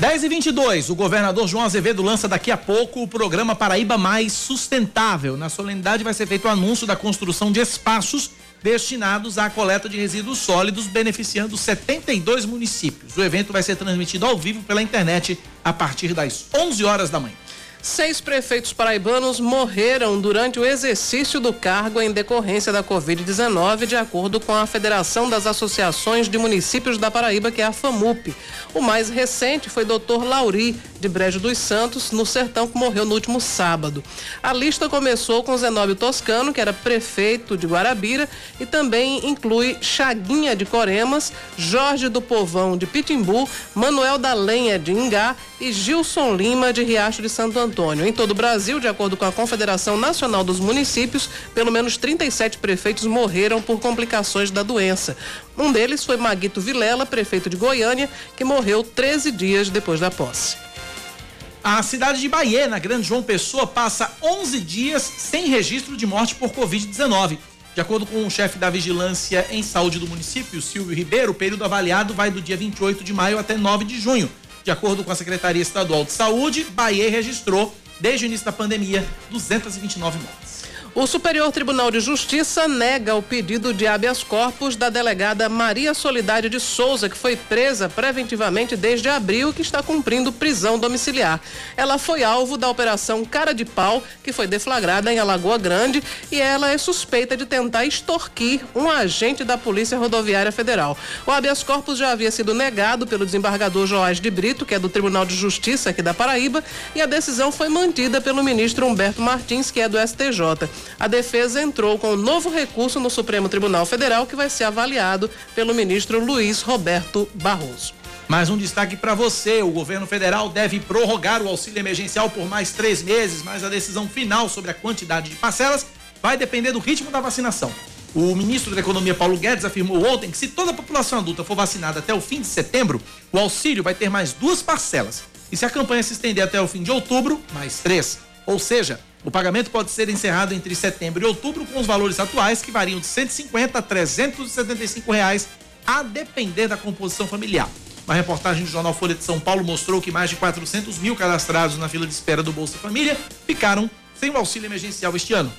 S1: Dez e 22 o governador João Azevedo lança daqui a pouco o programa Paraíba Mais Sustentável. Na solenidade vai ser feito o anúncio da construção de espaços destinados à coleta de resíduos sólidos, beneficiando 72 municípios. O evento vai ser transmitido ao vivo pela internet a partir das 11 horas da manhã.
S2: Seis prefeitos paraibanos morreram durante o exercício do cargo em decorrência da Covid-19, de acordo com a Federação das Associações de Municípios da Paraíba, que é a FAMUP. O mais recente foi Dr. Lauri, de Brejo dos Santos, no Sertão, que morreu no último sábado. A lista começou com Zenóbio Toscano, que era prefeito de Guarabira, e também inclui Chaguinha de Coremas, Jorge do Povão de Pitimbu, Manuel da Lenha de Ingá e Gilson Lima de Riacho de Santo Antônio. Em todo o Brasil, de acordo com a Confederação Nacional dos Municípios, pelo menos 37 prefeitos morreram por complicações da doença. Um deles foi Maguito Vilela, prefeito de Goiânia, que morreu 13 dias depois da posse.
S1: A cidade de Bahia, na Grande João Pessoa, passa 11 dias sem registro de morte por Covid-19. De acordo com o chefe da Vigilância em Saúde do município, Silvio Ribeiro, o período avaliado vai do dia 28 de maio até 9 de junho. De acordo com a Secretaria Estadual de Saúde, Bahia registrou, desde o início da pandemia, 229 mortes.
S2: O Superior Tribunal de Justiça nega o pedido de habeas corpus da delegada Maria Solidária de Souza, que foi presa preventivamente desde abril e que está cumprindo prisão domiciliar. Ela foi alvo da operação Cara de Pau, que foi deflagrada em Alagoa Grande, e ela é suspeita de tentar extorquir um agente da Polícia Rodoviária Federal. O habeas corpus já havia sido negado pelo desembargador Joás de Brito, que é do Tribunal de Justiça aqui da Paraíba, e a decisão foi mantida pelo ministro Humberto Martins, que é do STJ. A defesa entrou com um novo recurso no Supremo Tribunal Federal que vai ser avaliado pelo ministro Luiz Roberto Barroso.
S1: Mais um destaque para você: o governo federal deve prorrogar o auxílio emergencial por mais três meses, mas a decisão final sobre a quantidade de parcelas vai depender do ritmo da vacinação. O ministro da Economia Paulo Guedes afirmou ontem que se toda a população adulta for vacinada até o fim de setembro, o auxílio vai ter mais duas parcelas. E se a campanha se estender até o fim de outubro, mais três. Ou seja, o pagamento pode ser encerrado entre setembro e outubro com os valores atuais que variam de 150 a 375 reais, a depender da composição familiar. Uma reportagem do jornal Folha de São Paulo mostrou que mais de 400 mil cadastrados na fila de espera do Bolsa Família ficaram sem o auxílio emergencial este ano.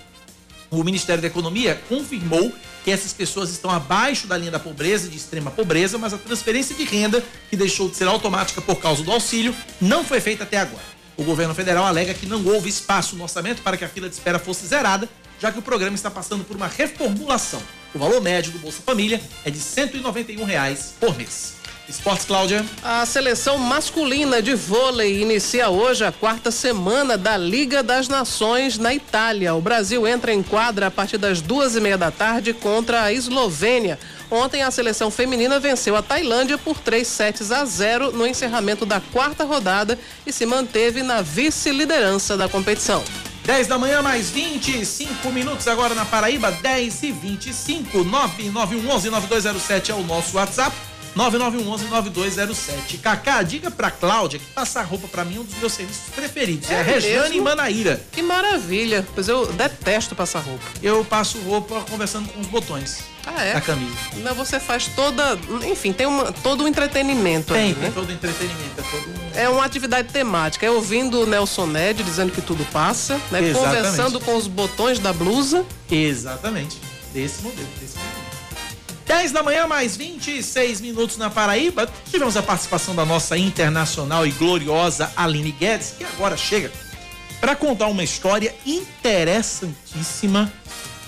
S1: O Ministério da Economia confirmou que essas pessoas estão abaixo da linha da pobreza de extrema pobreza, mas a transferência de renda, que deixou de ser automática por causa do auxílio, não foi feita até agora. O governo federal alega que não houve espaço no orçamento para que a fila de espera fosse zerada, já que o programa está passando por uma reformulação. O valor médio do Bolsa Família é de 191 reais por mês. Esportes, Cláudia.
S2: A seleção masculina de vôlei inicia hoje a quarta semana da Liga das Nações na Itália. O Brasil entra em quadra a partir das duas e meia da tarde contra a Eslovênia. Ontem a seleção feminina venceu a Tailândia por 3 sets a 0 no encerramento da quarta rodada e se manteve na vice-liderança da competição.
S1: 10 da manhã, mais 25 minutos agora na Paraíba, 10 e 25 99111 9207 é o nosso WhatsApp. 9911-9207. Cacá, diga pra Cláudia que passar roupa pra mim é um dos meus serviços preferidos. É, é Rejane e Manaíra.
S2: Que maravilha. Pois eu detesto passar roupa.
S1: Eu passo roupa conversando com os botões.
S2: Ah, é?
S1: Da camisa.
S2: Não, você faz toda. Enfim, tem uma, todo o um entretenimento
S1: tem,
S2: aí,
S1: tem
S2: né?
S1: todo o entretenimento. É, todo
S2: é uma atividade temática. É ouvindo o Nelson Ned dizendo que tudo passa, né?
S1: Exatamente.
S2: Conversando com os botões da blusa.
S1: Exatamente. Desse modelo, desse modelo. 10 da manhã, mais 26 minutos na Paraíba. Tivemos a participação da nossa internacional e gloriosa Aline Guedes, que agora chega para contar uma história interessantíssima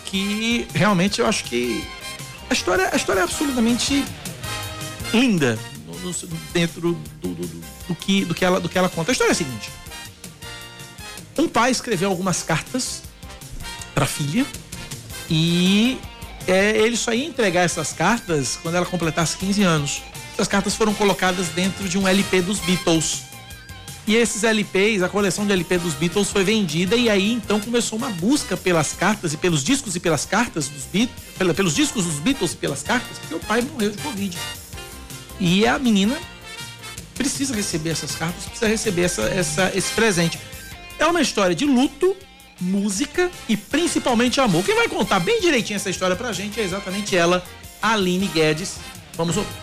S1: que realmente eu acho que a história, a história é absolutamente linda no, no, dentro do, do, do, do, que, do, que ela, do que ela conta. A história é a seguinte: um pai escreveu algumas cartas para a filha e é, ele só ia entregar essas cartas quando ela completasse 15 anos. Essas cartas foram colocadas dentro de um LP dos Beatles. E esses LPs, a coleção de LP dos Beatles foi vendida e aí então começou uma busca pelas cartas e pelos discos e pelas cartas dos Beatles, pelos discos dos Beatles e pelas cartas, porque o pai morreu de Covid. E a menina precisa receber essas cartas, precisa receber essa, essa, esse presente. É uma história de luto, música e principalmente amor. Quem vai contar bem direitinho essa história pra gente é exatamente ela, Aline Guedes. Vamos ouvir.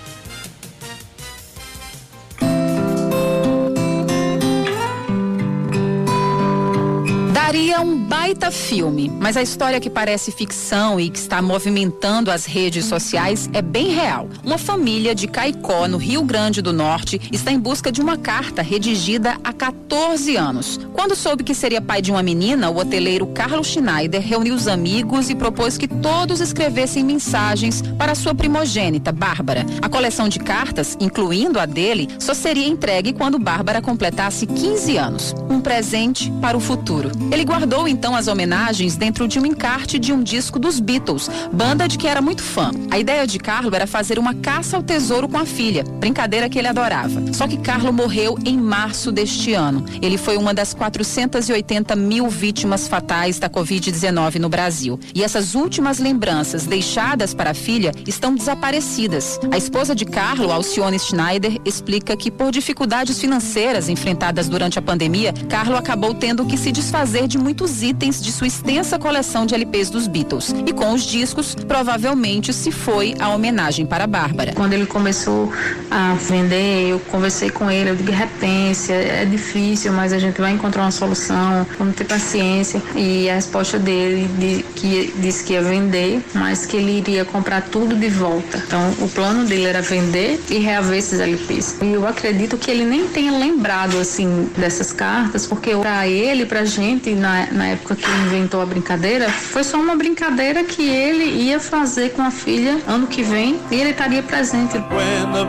S18: Daria um baita filme, mas a história que parece ficção e que está movimentando as redes sociais é bem real. Uma família de Caicó, no Rio Grande do Norte, está em busca de uma carta redigida há 14 anos. Quando soube que seria pai de uma menina, o hoteleiro Carlos Schneider reuniu os amigos e propôs que todos escrevessem mensagens para sua primogênita, Bárbara. A coleção de cartas, incluindo a dele, só seria entregue quando Bárbara completasse 15 anos. Um presente para o futuro. Ele guardou então as homenagens dentro de um encarte de um disco dos Beatles, banda de que era muito fã. A ideia de Carlo era fazer uma caça ao tesouro com a filha, brincadeira que ele adorava. Só que Carlo morreu em março deste ano. Ele foi uma das 480 mil vítimas fatais da Covid-19 no Brasil. E essas últimas lembranças deixadas para a filha estão desaparecidas. A esposa de Carlo, Alcione Schneider, explica que por dificuldades financeiras enfrentadas durante a pandemia, Carlo acabou tendo que se desfazer de muitos itens de sua extensa coleção de LPs dos Beatles. E com os discos, provavelmente se foi a homenagem para a Bárbara.
S19: Quando ele começou a vender, eu conversei com ele, eu digo, repência, é difícil, mas a gente vai encontrar uma solução, vamos ter paciência. E a resposta dele de, que disse que ia vender, mas que ele iria comprar tudo de volta. Então, o plano dele era vender e reaver esses LPs. E eu acredito que ele nem tenha lembrado, assim, dessas cartas, porque para ele, pra gente, na, na época que ele inventou a brincadeira, foi só uma brincadeira que ele ia fazer com a filha ano que vem e ele estaria presente.
S20: When the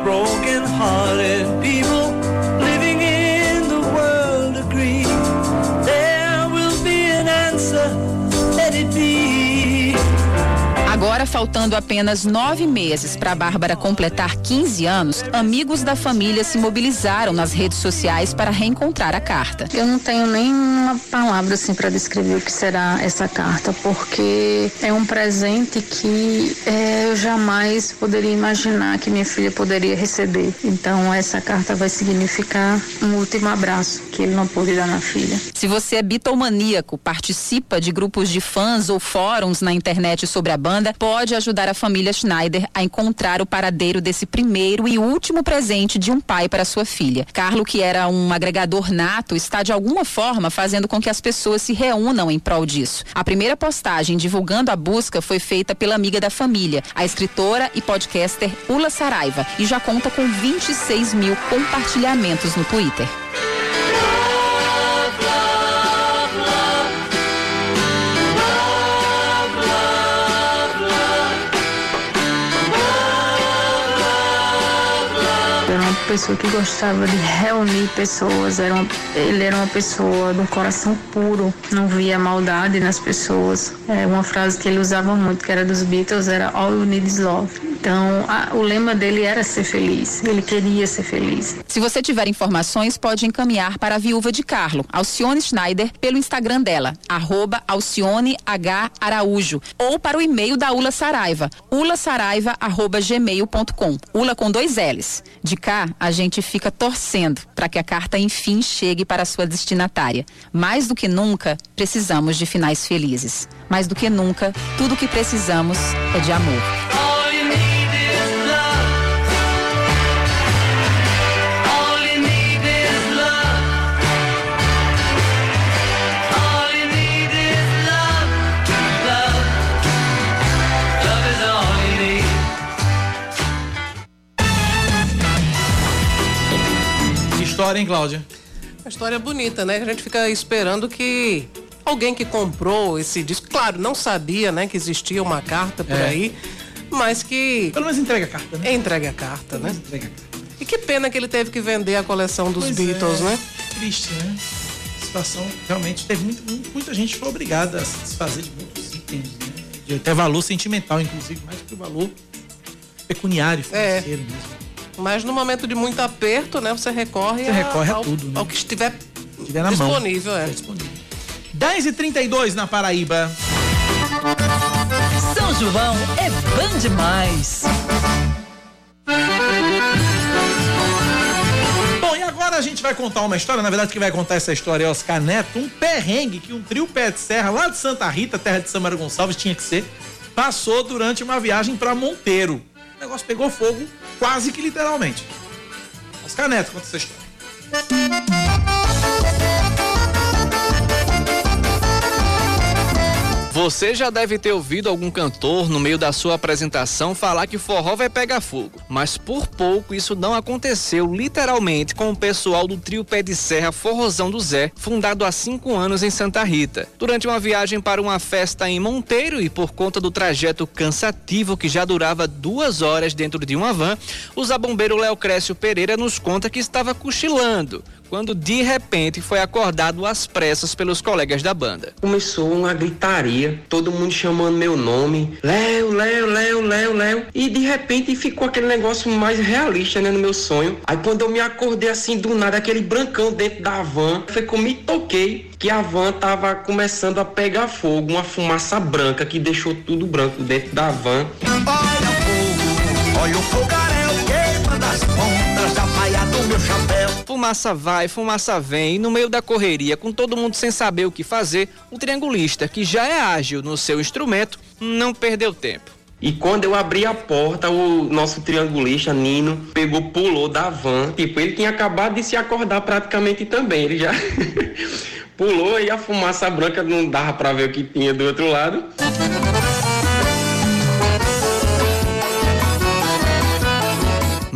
S18: Agora, faltando apenas nove meses para Bárbara completar 15 anos, amigos da família se mobilizaram nas redes sociais para reencontrar a carta.
S19: Eu não tenho nenhuma palavra assim para descrever o que será essa carta, porque é um presente que é, eu jamais poderia imaginar que minha filha poderia receber. Então, essa carta vai significar um último abraço que ele não pôde dar na filha.
S18: Se você é bitomaníaco, participa de grupos de fãs ou fóruns na internet sobre a banda, pode ajudar a família Schneider a encontrar o paradeiro desse primeiro e último presente de um pai para sua filha. Carlo, que era um agregador nato, está de alguma forma fazendo com que as pessoas se reúnam em prol disso. A primeira postagem divulgando a busca foi feita pela amiga da família, a escritora e podcaster Ula Saraiva, e já conta com 26 mil compartilhamentos no Twitter.
S19: Pessoa que gostava de reunir pessoas. Era uma, ele era uma pessoa do coração puro, não via maldade nas pessoas. É uma frase que ele usava muito, que era dos Beatles, era All You Need Is Love. Então, a- o lema dele era ser feliz. Ele queria ser feliz.
S18: Se você tiver informações, pode encaminhar para a viúva de Carlo, Alcione Schneider, pelo Instagram dela, arroba Alcione H. Araújo, ou para o e-mail da Ula Saraiva, ulasaraiva.gmail.com. Ula com dois L's. De cá, a gente fica torcendo para que a carta enfim chegue para a sua destinatária. Mais do que nunca, precisamos de finais felizes. Mais do que nunca, tudo o que precisamos é de amor.
S1: História, hein, Cláudia?
S2: Uma história bonita, né? A gente fica esperando que alguém que comprou esse disco, claro, não sabia, né, que existia uma carta por
S1: É.
S2: aí, mas que
S1: Pelo menos entrega a carta, né?
S2: entrega a carta, né?
S1: Entrega a carta.
S2: E que pena que ele teve que vender a coleção dos
S1: Pois
S2: Beatles,
S1: é,
S2: né?
S1: Triste, né? A situação realmente teve muito- muita gente foi obrigada a se desfazer de muitos itens, né? De até valor sentimental, inclusive, mais que o valor pecuniário,
S2: É.
S1: financeiro mesmo.
S2: Mas no momento de muito aperto, né, você recorre,
S1: Você recorre a
S2: ao,
S1: tudo, né?
S2: ao que estiver
S1: Tiver na mão.
S2: disponível, é.
S1: 10 e 32 na Paraíba.
S3: São João é bom demais.
S1: Bom, e agora a gente vai contar uma história. Na verdade, quem vai contar essa história é Oscar Neto. Um perrengue que um trio pé de serra lá de Santa Rita, terra de Samara Gonçalves, tinha que ser, passou durante uma viagem para Monteiro. O negócio pegou fogo quase que literalmente. Oscar Neto, conta essa história.
S21: Você já deve ter ouvido algum cantor no meio da sua apresentação falar que forró vai pegar fogo. Mas por pouco isso não aconteceu literalmente com o pessoal do trio Pé de Serra Forrozão do Zé, fundado há cinco anos em Santa Rita. Durante uma viagem para uma festa em Monteiro e por conta do trajeto cansativo que já durava duas horas dentro de uma van, o zabombeiro Léo Crécio Pereira nos conta que estava cochilando. Quando de repente foi acordado às pressas pelos colegas da banda.
S22: Começou uma gritaria, todo mundo chamando meu nome, Léo, Léo, Léo, Léo, Léo. E de repente ficou aquele negócio mais realista, né, no meu sonho. Aí quando eu me acordei assim do nada, aquele brancão dentro da van, foi que eu me toquei que a van tava começando a pegar fogo, uma fumaça branca que deixou tudo branco dentro da van.
S20: Olha o fogaréu queima das pontas da paia do meu chapéu.
S21: Fumaça vai, fumaça vem, e no meio da correria, com todo mundo sem saber o que fazer, o triangulista, que já é ágil no seu instrumento, não perdeu tempo.
S22: E quando eu abri a porta, o nosso triangulista, Nino, pegou, pulou da van. Tipo, ele tinha acabado de se acordar praticamente também. Ele já pulou e a fumaça branca não dava pra ver o que tinha do outro lado.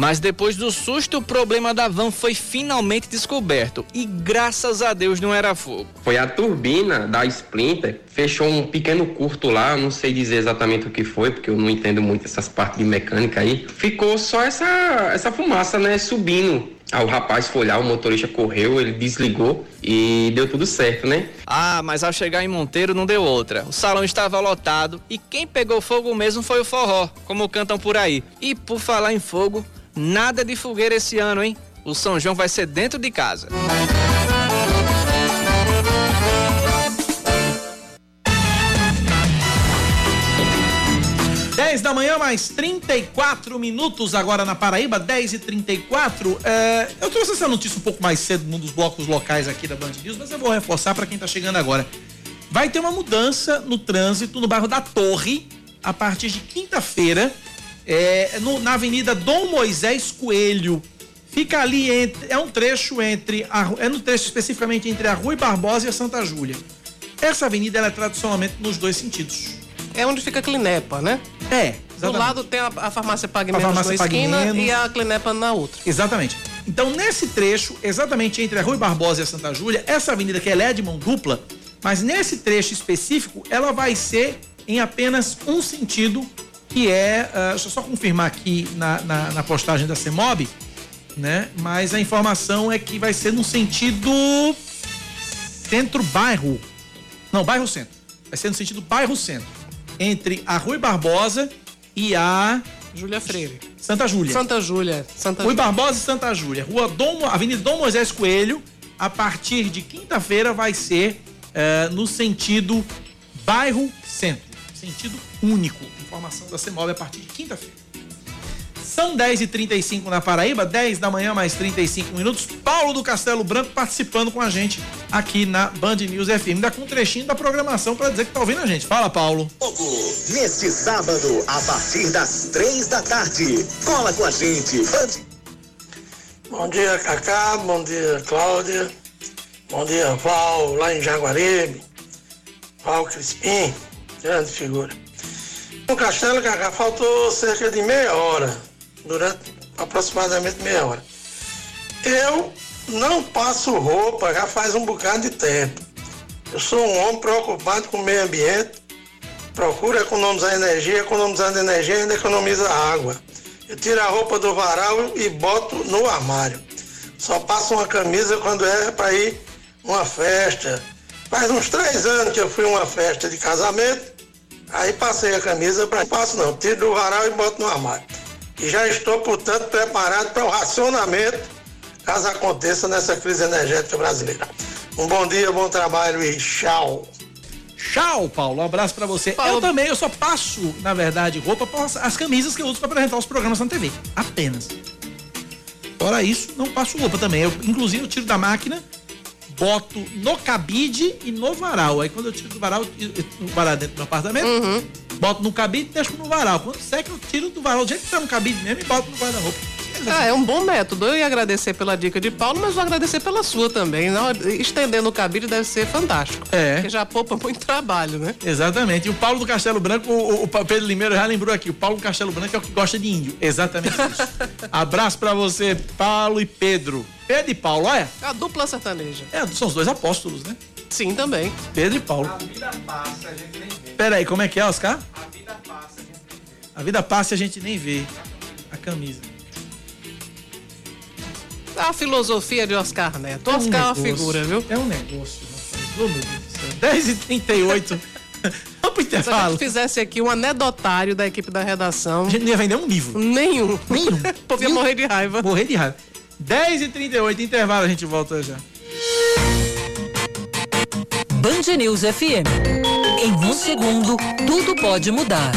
S21: Mas depois do susto, o problema da van foi finalmente descoberto. E graças a Deus não era fogo.
S22: Foi a turbina da Splinter, fechou um pequeno curto lá, não sei dizer exatamente o que foi, porque eu não entendo muito essas partes de mecânica aí. Ficou só essa, essa fumaça, né, subindo. Aí o rapaz foi olhar, o motorista correu, ele desligou e deu tudo certo, né?
S21: Ah, mas ao chegar em Monteiro não deu outra. O salão estava lotado e quem pegou fogo mesmo foi o forró, como cantam por aí. E por falar em fogo, nada de fogueira esse ano, hein? O São João vai ser dentro de casa.
S1: 10 da manhã, mais 34 minutos agora na Paraíba, 10 e 34 é, Eu trouxe essa notícia um pouco mais cedo num dos blocos locais aqui da Band News, mas eu vou reforçar para quem tá chegando agora. Vai ter uma mudança no trânsito no bairro da Torre, a partir de quinta-feira, é, no- na Avenida Dom Moisés Coelho. Fica ali entre. É um trecho entre. A, é no trecho especificamente entre a Rui Barbosa e a Santa Júlia. Essa avenida ela é tradicionalmente nos dois sentidos.
S2: É onde fica a Clinepa, né?
S1: É,
S2: Do
S1: exatamente.
S2: lado tem a, a farmácia Pague Menos
S1: farmácia
S2: na
S1: Pague
S2: esquina
S1: Menos.
S2: e a Clinepa na outra.
S1: Exatamente. Então, nesse trecho, exatamente entre a Rui Barbosa e a Santa Júlia, essa avenida que ela é de mão dupla, mas nesse trecho específico, ela vai ser em apenas um sentido, que é. ah, deixa eu só confirmar aqui na, na, na postagem da CEMOB, né? Mas a informação é que vai ser no sentido centro-bairro. Não, bairro-centro. Vai ser no sentido bairro-centro. Entre a Rui Barbosa e a.
S2: Júlia Freire.
S1: Santa Júlia.
S2: Santa Júlia. Santa
S1: Rui Barbosa e Santa Júlia. Rua Dom, Avenida Dom Moisés Coelho, a partir de quinta-feira vai ser eh, no sentido bairro centro. Sentido único. Informação da CEMOB a partir de quinta-feira. São 10h35 na Paraíba, 10 da manhã mais 35 minutos. Paulo do Castelo Branco participando com a gente aqui na Band News FM. Ainda com um trechinho da programação para dizer que tá ouvindo a gente. Fala, Paulo.
S23: Neste sábado, a partir das três da tarde. Cola com a gente. Band
S24: Bom dia, Cacá. Bom dia, Cláudia. Bom dia, Val, lá em Jaguaribe. Val Crispim, grande figura. No castelo, Cacá, faltou cerca de meia hora, durante aproximadamente meia hora. Eu não passo roupa já faz um bocado de tempo. Eu sou um homem preocupado com o meio ambiente, procuro economizar energia, economizando energia ainda economiza água. Eu tiro a roupa do varal e boto no armário. Só passo uma camisa quando é para ir uma festa. Faz uns três anos que eu fui a uma festa de casamento, aí passei a camisa para passo não, tiro do varal e boto no armário. E já estou, portanto, preparado para o racionamento caso aconteça nessa crise energética brasileira. Um bom dia, bom trabalho e tchau.
S1: Tchau, Paulo. Um abraço pra você. Eu também, eu só passo, na verdade, roupa para as, as camisas que eu uso para apresentar os programas na TV. Apenas. Fora isso, não passo roupa também. Eu, inclusive, eu tiro da máquina, boto no cabide e no varal. Aí quando eu tiro do varal, eu tiro o varal dentro do meu apartamento, boto no cabide e deixo no varal. Quando seca, eu tiro do varal do jeito que tá no cabide mesmo e boto no guarda-roupa.
S2: Ah, é um bom método. Eu ia agradecer pela dica de Paulo, mas vou agradecer pela sua também. Estendendo o cabide deve ser fantástico.
S1: É.
S2: Porque já poupa muito trabalho, né?
S1: Exatamente. E o Paulo do Castelo Branco, o, o Pedro Limeiro já lembrou aqui. O Paulo do Castelo Branco é o que gosta de índio. Exatamente isso. Abraço pra você, Paulo e Pedro. Pedro e Paulo, olha.
S2: A dupla sertaneja.
S1: É, são os dois apóstolos, né?
S2: Sim, também.
S1: Pedro e Paulo.
S25: passa, a gente nem vê.
S1: Pera aí, como é que é, Oscar?
S25: A vida passa, a gente nem vê.
S1: A vida passa e a gente nem vê a camisa.
S2: A filosofia de Oscar Neto.
S1: É um
S2: Oscar é uma
S1: negócio,
S2: figura, viu?
S1: É um negócio, rapaz. Meu Deus do céu. 10h38. Vamos pro
S2: Se a
S1: intervalo.
S2: gente fizesse aqui um anedotário da equipe da redação.
S1: A gente não ia vender um livro.
S2: Nenhum.
S1: Nenhum.
S2: O povo ia morrer de raiva.
S1: Morrer de raiva. 10h38, intervalo, a gente volta já.
S3: Band News FM. Em um segundo, tudo pode mudar.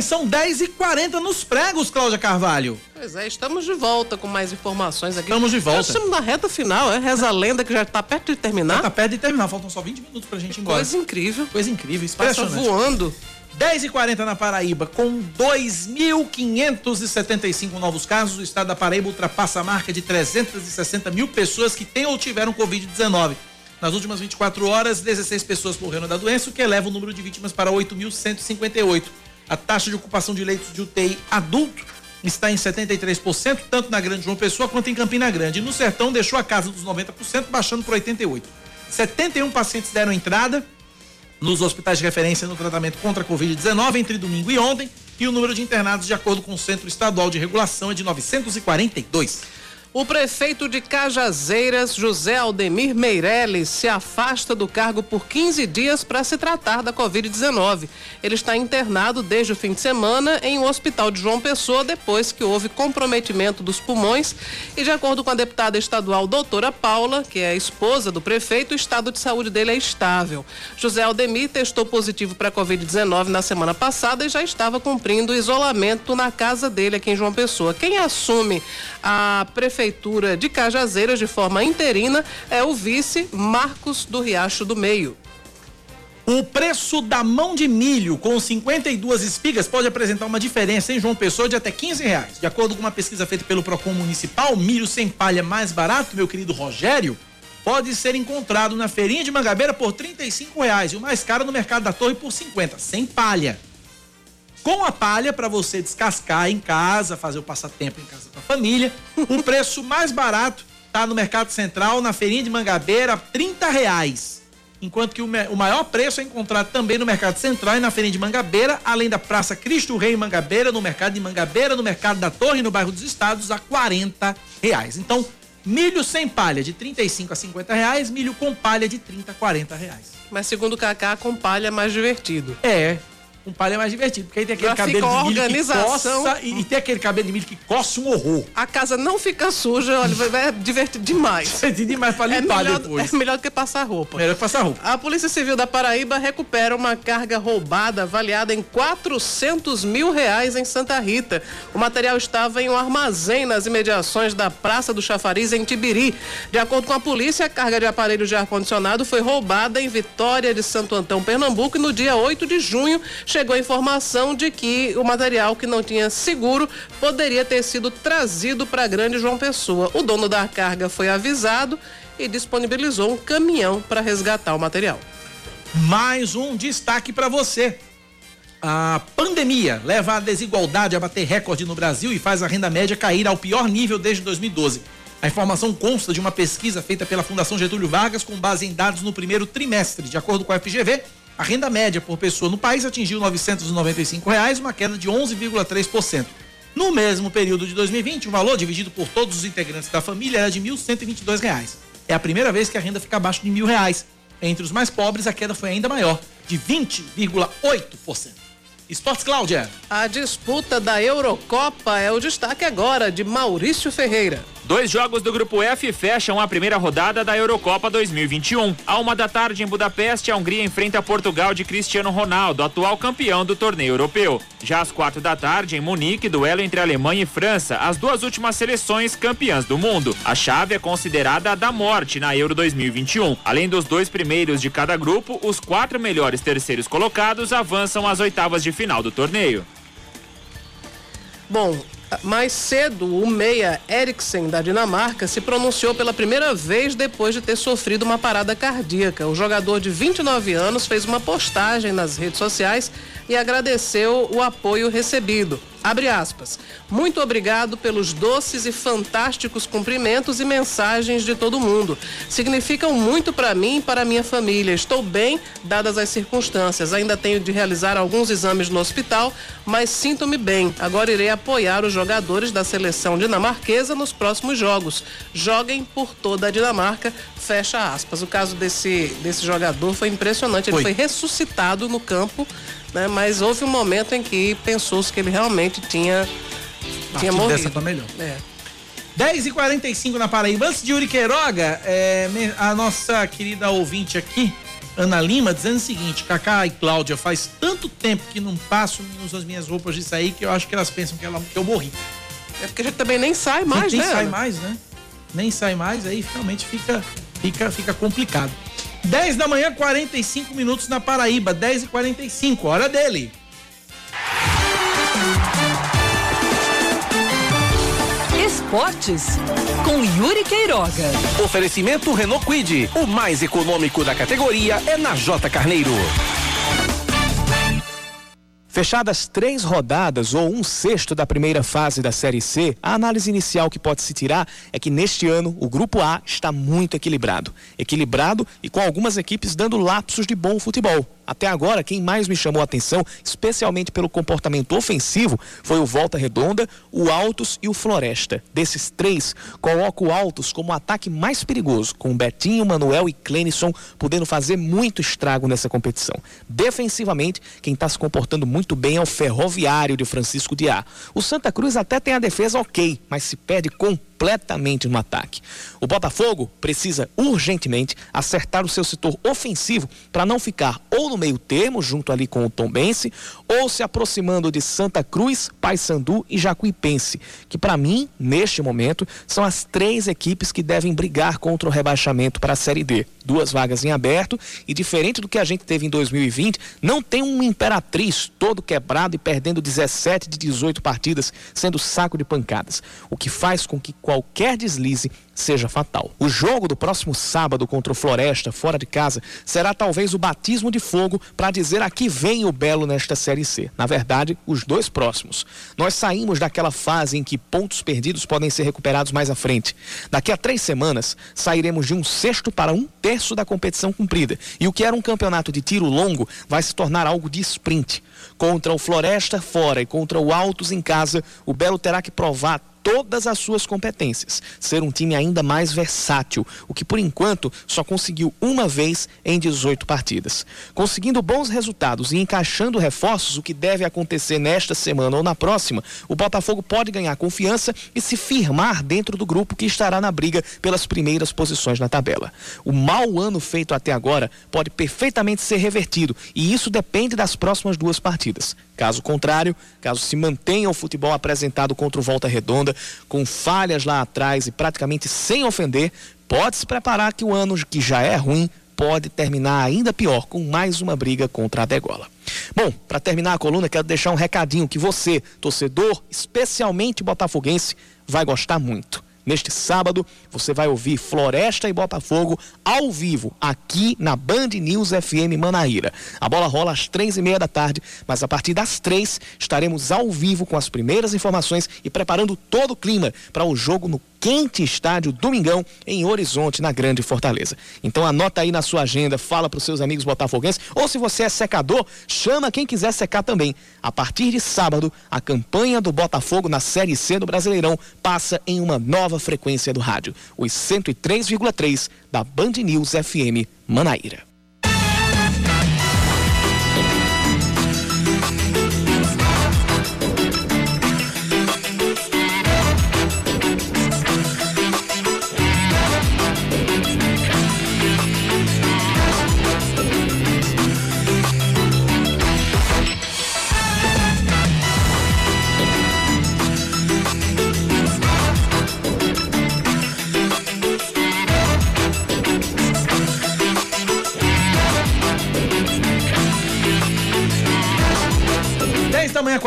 S1: Bem, são 10h40 nos pregos, Cláudia Carvalho.
S2: Pois é, estamos de volta com mais informações aqui.
S1: Estamos de volta.
S2: Estamos na reta final, é? Reza a lenda que já está perto de terminar.
S1: Tá perto de terminar, faltam só 20 minutos pra gente ir embora.
S2: Coisa incrível.
S1: Coisa incrível,
S2: Passa
S1: impressionante.
S2: voando.
S1: 10h40 na Paraíba, com 2.575 novos casos, o estado da Paraíba ultrapassa a marca de 360 mil pessoas que têm ou tiveram Covid-19. Nas últimas 24 horas, 16 pessoas morreram da doença, o que eleva o número de vítimas para 8.158. A taxa de ocupação de leitos de UTI adulto está em 73%, tanto na Grande João Pessoa quanto em Campina Grande. E no Sertão deixou a casa dos 90%, baixando para 88%. 71 pacientes deram entrada nos hospitais de referência no tratamento contra a Covid-19 entre domingo e ontem, e o número de internados, de acordo com o Centro Estadual de Regulação, é de 942.
S2: O prefeito de Cajazeiras, José Aldemir Meirelles, se afasta do cargo por 15 dias para se tratar da Covid-19. Ele está internado desde o fim de semana em um hospital de João Pessoa, depois que houve comprometimento dos pulmões. E, de acordo com a deputada estadual doutora Paula, que é a esposa do prefeito, o estado de saúde dele é estável. José Aldemir testou positivo para a Covid-19 na semana passada e já estava cumprindo isolamento na casa dele aqui em João Pessoa. Quem assume a prefeitura de Cajazeiras de forma interina é o vice Marcos do Riacho do Meio.
S1: O preço da mão de milho com 52 espigas pode apresentar uma diferença em João Pessoa de até 15 reais. De acordo com uma pesquisa feita pelo Procon Municipal, milho sem palha mais barato, meu querido Rogério, pode ser encontrado na feirinha de Mangabeira por 35 reais e o mais caro no mercado da Torre por 50, sem palha. Com a palha, para você descascar em casa, fazer o passatempo em casa com a família, o preço mais barato está no Mercado Central, na feirinha de Mangabeira, 30 reais. Enquanto que o maior preço é encontrado também no Mercado Central e na feirinha de Mangabeira, além da Praça Cristo Rei em Mangabeira, no Mercado de Mangabeira, no Mercado da Torre, no bairro dos Estados, a 40 reais. Então, milho sem palha de 35 a 50 reais, milho com palha de 30 a 40 reais.
S2: Mas segundo o Cacá, com palha é mais divertido.
S1: É, com palha é mais divertido, porque aí tem aquele
S2: Já
S1: cabelo de
S2: a
S1: milho que coça e, e tem aquele cabelo de milho que coça um horror.
S2: A casa não fica suja, olha, vai- vai divertir demais.
S1: Divertir demais pra
S2: É
S1: limpar
S2: melhor,
S1: depois.
S2: é melhor do que passar roupa.
S1: Melhor que passar roupa.
S2: A Polícia Civil da Paraíba recupera uma carga roubada avaliada em 400 mil reais em Santa Rita. O material estava em um armazém nas imediações da Praça do Chafariz, em Tibiri. De acordo com a polícia, a carga de aparelhos de ar-condicionado foi roubada em Vitória de Santo Antão, Pernambuco, no dia 8 de junho chegou a informação de que o material que não tinha seguro poderia ter sido trazido para Grande João Pessoa. O dono da carga foi avisado e disponibilizou um caminhão para resgatar o material.
S1: Mais um destaque para você. A pandemia leva a desigualdade a bater recorde no Brasil e faz a renda média cair ao pior nível desde 2012. A informação consta de uma pesquisa feita pela Fundação Getúlio Vargas com base em dados no primeiro trimestre. De acordo com a FGV, a renda média por pessoa no país atingiu 995 reais, uma queda de 11,3%. No mesmo período de 2020, o valor dividido por todos os integrantes da família era de 1.122 reais. É a primeira vez que a renda fica abaixo de 1.000 reais. Entre os mais pobres, a queda foi ainda maior, de 20,8%. Esportes Cláudia.
S2: A disputa da Eurocopa é o destaque agora de Maurício Ferreira.
S26: Dois jogos do Grupo F fecham a primeira rodada da Eurocopa 2021. À uma da tarde em Budapeste, a Hungria enfrenta Portugal de Cristiano Ronaldo, atual campeão do torneio europeu. Já às quatro da tarde, em Munique, duelo entre Alemanha e França, as duas últimas seleções campeãs do mundo. A chave é considerada a da morte na Euro 2021. Além dos dois primeiros de cada grupo, os quatro melhores terceiros colocados avançam às oitavas de final do torneio.
S2: Bom, mais cedo, o meia Eriksen da Dinamarca se pronunciou pela primeira vez depois de ter sofrido uma parada cardíaca. O jogador de 29 anos fez uma postagem nas redes sociais e agradeceu o apoio recebido. Abre aspas. Muito obrigado pelos doces e fantásticos cumprimentos e mensagens de todo mundo. Significam muito para mim e para minha família. Estou bem, dadas as circunstâncias. Ainda tenho de realizar alguns exames no hospital, mas sinto-me bem. Agora irei apoiar os jogadores da seleção dinamarquesa nos próximos jogos. Joguem por toda a Dinamarca. Fecha aspas. O caso desse, desse jogador foi impressionante. Ele
S1: Foi.
S2: foi ressuscitado no campo, né? Mas houve um momento em que pensou-se que ele realmente tinha, tinha morrido.
S1: dessa pra melhor.
S2: É.
S1: 10 e 45 na Paraíba. Antes de Yuri Queiroga, é, a nossa querida ouvinte aqui, Ana Lima, dizendo o seguinte: Cacá e Cláudia, faz tanto tempo que não passo as minhas roupas de sair que eu acho que elas pensam que, ela- que eu morri.
S2: É porque a gente também nem sai mais,
S1: nem
S2: né?
S1: sai
S2: Ana?
S1: mais, né? Nem sai mais, aí realmente fica, fica, fica complicado. 10 da manhã, 45 minutos na Paraíba. 10 e 45 hora dele.
S3: Esportes com Yuri Queiroga.
S27: Oferecimento Renault Quid. O mais econômico da categoria é na J Carneiro.
S28: Fechadas três rodadas ou um sexto da primeira fase da Série C, a análise inicial que pode se tirar é que neste ano o Grupo A está muito equilibrado. Equilibrado e com algumas equipes dando lapsos de bom futebol. Até agora, quem mais me chamou a atenção, especialmente pelo comportamento ofensivo, foi o Volta Redonda, o Altos e o Floresta. Desses três, coloco o Altos como o ataque mais perigoso, com Betinho, Manuel e Clenison podendo fazer muito estrago nessa competição. Defensivamente, quem está se comportando muito bem é o Ferroviário de Francisco Diá. O Santa Cruz até tem a defesa ok, mas se perde completamente no ataque. O Botafogo precisa urgentemente acertar o seu setor ofensivo para não ficar ou no meio termo, junto ali com o Tombense, ou se aproximando de Santa Cruz, Paysandu e Jacuipense, que para mim, neste momento, são as três equipes que devem brigar contra o rebaixamento para a Série D. Duas vagas em aberto e diferente do que a gente teve em 2020, não tem um Imperatriz todo quebrado e perdendo 17 de 18 partidas, sendo saco de pancadas, o que faz com que qualquer deslize seja fatal. O jogo do próximo sábado contra o Floresta, fora de casa, será talvez o batismo de fogo para dizer aqui vem o Belo nesta Série C. Na verdade, os dois próximos. Nós saímos daquela fase em que pontos perdidos podem ser recuperados mais à frente. Daqui a três semanas, sairemos de um sexto para um terço da competição cumprida. E o que era um campeonato de tiro longo vai se tornar algo de sprint. Contra o Floresta fora e contra o Altos em casa, o Belo terá que provar todas as suas competências, ser um time ainda mais versátil, o que por enquanto só conseguiu uma vez em 18 partidas. Conseguindo bons resultados e encaixando reforços, o que deve acontecer nesta semana ou na próxima, o Botafogo pode ganhar confiança e se firmar dentro do grupo que estará na briga pelas primeiras posições na tabela. O mau ano feito até agora pode perfeitamente ser revertido e isso depende das próximas duas partidas. Caso contrário, caso se mantenha o futebol apresentado contra o Volta Redonda, com falhas lá atrás e praticamente sem ofender, pode se preparar que o ano que já é ruim pode terminar ainda pior, com mais uma briga contra a degola. Bom, para terminar a coluna, quero deixar um recadinho que você, torcedor, especialmente botafoguense, vai gostar muito. Neste sábado, você vai ouvir Floresta e Botafogo ao vivo, aqui na Band News FM Manaíra. A bola rola às três e meia da tarde, mas a partir das três estaremos ao vivo com as primeiras informações e preparando todo o clima para o jogo no quente estádio Domingão, em Horizonte, na Grande Fortaleza. Então anota aí na sua agenda, fala para os seus amigos botafoguenses, ou se você é secador, chama quem quiser secar também. A partir de sábado, a campanha do Botafogo na Série C do Brasileirão passa em uma nova frequência do rádio, os 103,3 da Band News FM Manaíra.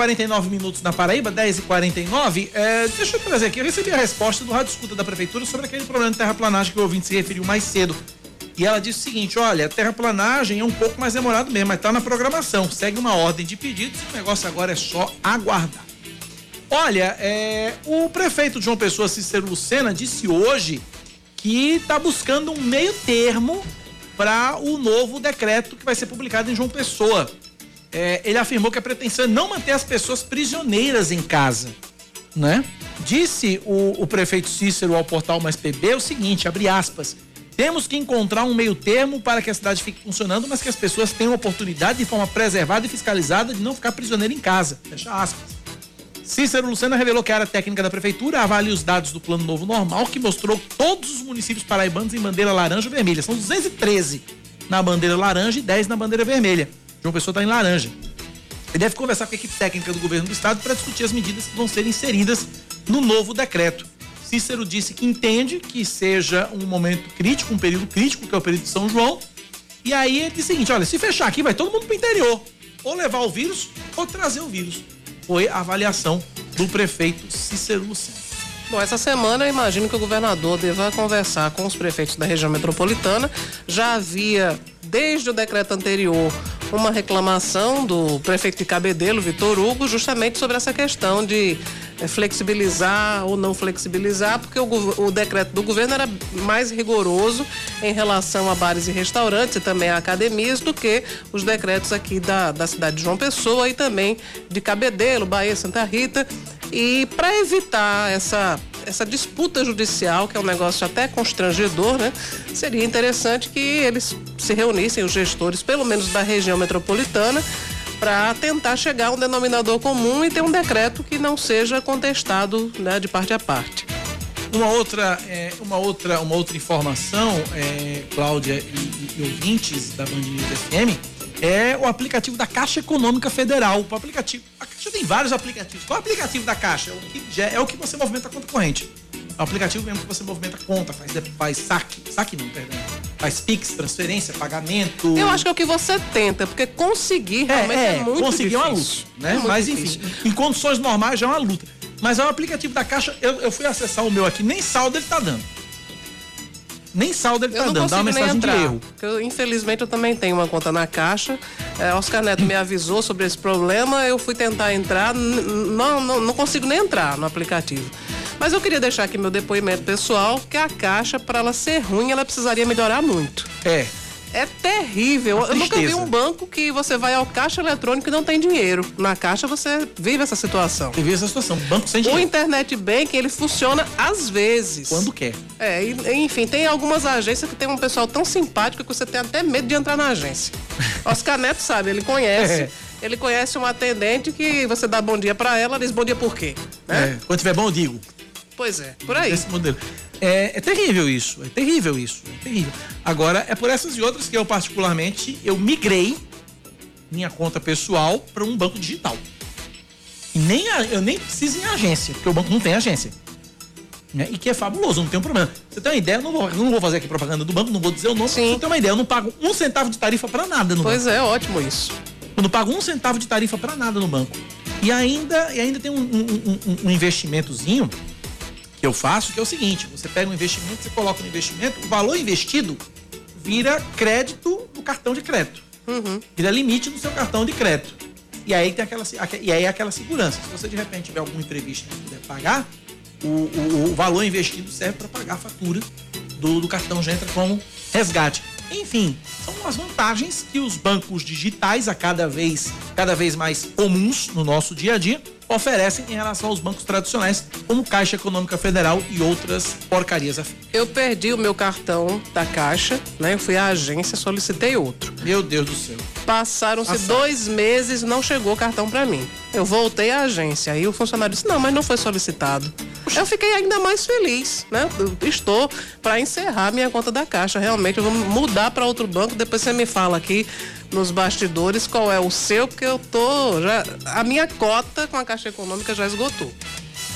S1: 49 minutos na Paraíba, 10 e 49 é, Deixa eu trazer aqui, eu recebi a resposta do Rádio Escuta da Prefeitura sobre aquele problema de terraplanagem que o ouvinte se referiu mais cedo. E ela disse o seguinte: olha, terraplanagem é um pouco mais demorado mesmo, mas tá na programação. Segue uma ordem de pedidos o negócio agora é só aguardar. Olha, é, o prefeito João Pessoa, Cícero Lucena, disse hoje que está buscando um meio termo para o novo decreto que vai ser publicado em João Pessoa é, ele afirmou que a pretensão é não manter as pessoas prisioneiras em casa, né? Disse o, o prefeito Cícero ao portal Mais PB o seguinte, abre aspas, temos que encontrar um meio termo para que a cidade fique funcionando, mas que as pessoas tenham oportunidade de forma preservada e fiscalizada de não ficar prisioneiro em casa. Fecha aspas. Cícero Lucena revelou que a área técnica da prefeitura avalia os dados do Plano Novo Normal, que mostrou todos os municípios paraibanos em bandeira laranja e vermelha. São 213 na bandeira laranja e 10 na bandeira vermelha. João Pessoa está em laranja. Ele deve conversar com a equipe técnica do governo do estado para discutir as medidas que vão ser inseridas no novo decreto. Cícero disse que entende que seja um momento crítico, um período crítico, que é o período de São João. E aí ele disse o seguinte: olha, se fechar aqui, vai todo mundo para o interior. Ou levar o vírus ou trazer o vírus. Foi a avaliação do prefeito Cícero Lucena.
S2: Bom, essa semana eu imagino que o governador deva conversar com os prefeitos da região metropolitana. Já havia, desde o decreto anterior, uma reclamação do prefeito de Cabedelo, Vitor Hugo, justamente sobre essa questão de eh, flexibilizar ou não flexibilizar, porque o, o decreto do governo era mais rigoroso em relação a bares e restaurantes e também a academias do que os decretos aqui da, da cidade de João Pessoa e também de Cabedelo, Bahia, Santa Rita. E para evitar essa, essa disputa judicial, que é um negócio até constrangedor, né? Seria interessante que eles se reunissem, os gestores, pelo menos da região metropolitana, para tentar chegar a um denominador comum e ter um decreto que não seja contestado né, de parte a parte.
S1: Uma outra, é, uma outra, uma outra informação, é, Cláudia e, e- ouvintes da Band FM, é o aplicativo da Caixa Econômica Federal. O aplicativo, a Caixa tem vários aplicativos. Qual é o aplicativo da Caixa? É o que, é o que você movimenta a conta corrente. É o aplicativo mesmo que você movimenta a conta, faz, faz saque, saque não, perdão. Faz Pix, transferência, pagamento.
S2: Eu acho que é o que você tenta, porque conseguir realmente é, muito
S1: conseguir
S2: difícil.
S1: uma luta, né?
S2: É
S1: Mas
S2: difícil.
S1: enfim, em condições normais já é uma luta. Mas é o aplicativo da Caixa, eu, eu fui acessar o meu aqui, nem saldo ele tá dando. Nem saldo ele
S2: Eu
S1: tá dando, dá uma mensagem de
S2: entrar.
S1: erro.
S2: porque eu, infelizmente eu também tenho uma conta na Caixa. É, Oscar Neto me avisou sobre esse problema. Eu fui tentar entrar, não, não, não consigo nem entrar no aplicativo. Mas eu queria deixar aqui meu depoimento pessoal, que a Caixa, para ela ser ruim, ela precisaria melhorar muito.
S1: É.
S2: É terrível. Eu nunca vi um banco que você vai ao caixa eletrônico e não tem dinheiro. Na caixa você vive essa situação.
S1: Vive essa situação. Banco sem
S2: O
S1: dinheiro.
S2: internet bank, ele funciona às vezes.
S1: Quando quer.
S2: É, enfim, tem algumas agências que tem um pessoal tão simpático que você tem até medo de entrar na agência. Oscar Neto sabe, ele conhece.
S1: É.
S2: Ele conhece uma atendente que você dá bom dia pra ela, ela diz bom dia por quê? Né?
S1: É, quando tiver bom, eu digo.
S2: Pois é, por aí.
S1: Esse modelo. É, é terrível isso, é terrível isso, é terrível. Agora, é por essas e outras que eu, particularmente, eu migrei minha conta pessoal para um banco digital. E nem eu nem preciso em agência, porque o banco não tem agência. Né? E que é fabuloso, não tem um problema. Você tem uma ideia, eu não vou, eu não vou fazer aqui propaganda do banco, não vou dizer o nome, Sim. você tem uma ideia, eu não pago um centavo de tarifa para nada no
S2: Pois
S1: banco.
S2: é, ótimo isso.
S1: Eu não pago um centavo de tarifa para nada no banco. E ainda, e ainda tem um, um- um- um investimentozinho que eu faço, que é o seguinte: você pega um investimento, você coloca no investimento, o valor investido vira crédito no cartão de crédito. Vira limite no seu cartão de crédito. E aí tem aquela, e aí é aquela segurança. Se você de repente tiver algum imprevisto e não puder pagar, o, o- o valor investido serve para pagar a fatura do, do cartão, já entra como resgate. Enfim, são as vantagens que os bancos digitais, a cada vez, cada vez mais comuns no nosso dia a dia, oferecem em relação aos bancos tradicionais, como Caixa Econômica Federal e outras porcarias afins.
S2: Eu perdi o meu cartão da Caixa, né? Eu fui à agência, solicitei outro.
S1: Meu Deus do céu.
S2: Passaram-se
S1: Passaram.
S2: dois meses, não chegou o cartão pra mim. Eu voltei à agência, aí o funcionário disse: não, mas não foi solicitado. Eu fiquei ainda mais feliz, né? Eu Estou para encerrar minha conta da Caixa. Realmente, eu vou mudar para outro banco. Depois você me fala aqui nos bastidores qual é o seu, porque eu tô. Já, a minha cota com a Caixa Econômica já esgotou.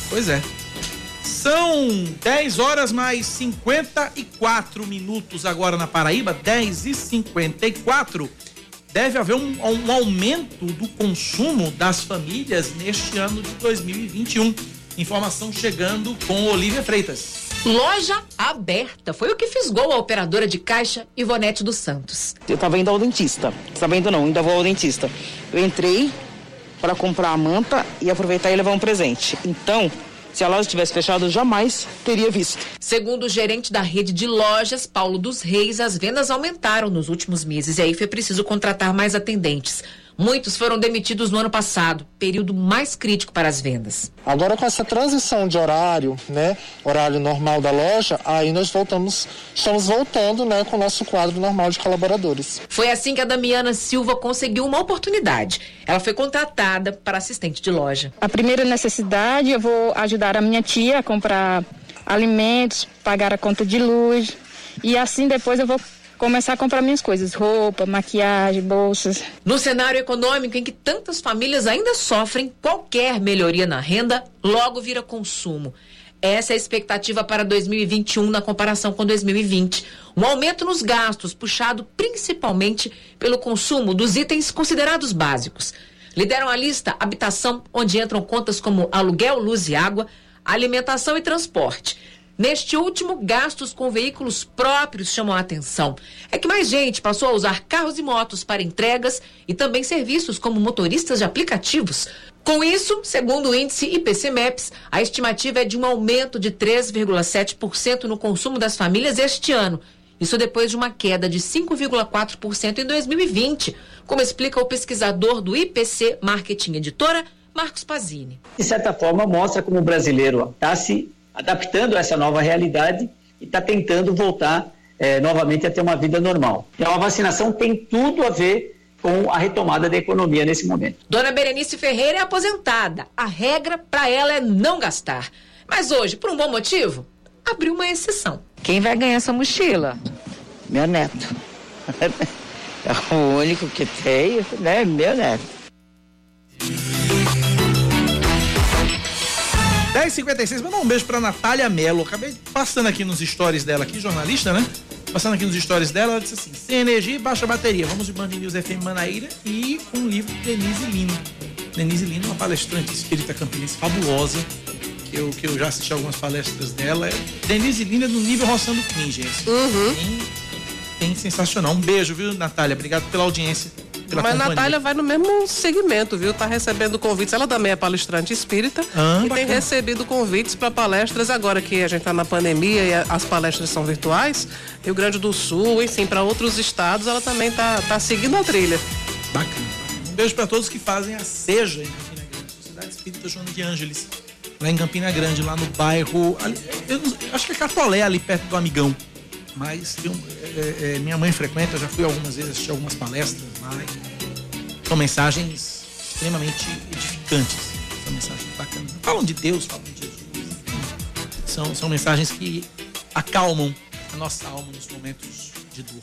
S1: Pois é. São 10 horas mais 54 minutos agora na Paraíba, 10 e 54. Deve haver um, um aumento do consumo das famílias neste ano de 2021. Informação chegando com Olivia Freitas.
S29: Loja aberta. Foi o que fisgou a operadora de caixa Ivonete dos Santos.
S30: Eu tava indo ao dentista. Tava indo não, ainda vou ao dentista. Eu entrei para comprar a manta e aproveitar e levar um presente. Então, se a loja tivesse fechado, eu jamais teria visto.
S29: Segundo o gerente da rede de lojas, Paulo dos Reis, as vendas aumentaram nos últimos meses e aí foi preciso contratar mais atendentes. Muitos foram demitidos no ano passado, período mais crítico para as vendas.
S31: Agora com essa transição de horário, né, horário normal da loja, aí nós voltamos, estamos voltando, né, com o nosso quadro normal de colaboradores.
S29: Foi assim que a Damiana Silva conseguiu uma oportunidade. Ela foi contratada para assistente de loja.
S19: A primeira necessidade, eu vou ajudar a minha tia a comprar alimentos, pagar a conta de luz. E assim depois eu vou começar a comprar minhas coisas: roupa, maquiagem, bolsas.
S29: No cenário econômico em que tantas famílias ainda sofrem, qualquer melhoria na renda logo vira consumo. Essa é a expectativa para 2021 na comparação com 2020. Um aumento nos gastos, puxado principalmente pelo consumo dos itens considerados básicos. Lideram a lista habitação, onde entram contas como aluguel, luz e água, alimentação e transporte. Neste último, gastos com veículos próprios chamam a atenção. É que mais gente passou a usar carros e motos para entregas e também serviços como motoristas de aplicativos. Com isso, segundo o índice IPC-MEPS, a estimativa é de um aumento de 3,7% no consumo das famílias este ano. Isso depois de uma queda de 5,4% em 2020, como explica o pesquisador do IPC Marketing Editora, Marcos Pazini.
S32: De certa forma, mostra como o brasileiro está se adaptando a essa nova realidade e está tentando voltar eh, novamente a ter uma vida normal. Então, a vacinação tem tudo a ver com a retomada da economia nesse momento.
S29: Dona Berenice Ferreira é aposentada. A regra para ela é não gastar. Mas hoje, por um bom motivo, abriu uma exceção.
S33: Quem vai ganhar essa mochila? Meu neto. É o único que tem, né? Meu neto.
S1: 10h56, mandar um beijo pra Natália Mello. Acabei passando aqui nos stories dela aqui, jornalista, né? Passando aqui nos stories dela, ela disse assim: sem energia e baixa bateria. Vamos de Band News FM Manaíra e com o livro Denise Lino. Denise Lino é uma palestrante espírita campinense fabulosa. Que eu, que eu já assisti algumas palestras dela. Denise Lino é no nível roçando cringe, esse.
S2: Uhum.
S1: Bem, bem sensacional. Um beijo, viu, Natália? Obrigado pela audiência.
S2: Mas
S1: companhia.
S2: Natália vai no mesmo segmento, viu? Tá recebendo convites. Ela também é palestrante espírita
S1: Ah,
S2: e tem
S1: bacana.
S2: recebido convites para palestras agora que a gente tá na pandemia e a- as palestras são virtuais. Rio Grande do Sul, enfim, para outros estados, ela também tá, tá seguindo a trilha.
S1: Bacana. Um beijo para todos que fazem a SEJA em Campina Grande, Sociedade Espírita Joana de Ângeles, lá em Campina Grande, lá no bairro. ali- eu não- acho que é Catolé, ali perto do Amigão. Mas tem um- é, é, minha mãe frequenta, eu já fui algumas vezes assistir algumas palestras lá. e São mensagens extremamente edificantes. São mensagens bacanas. Falam de Deus, falam de Jesus. São, são mensagens que acalmam a nossa alma nos momentos de dor.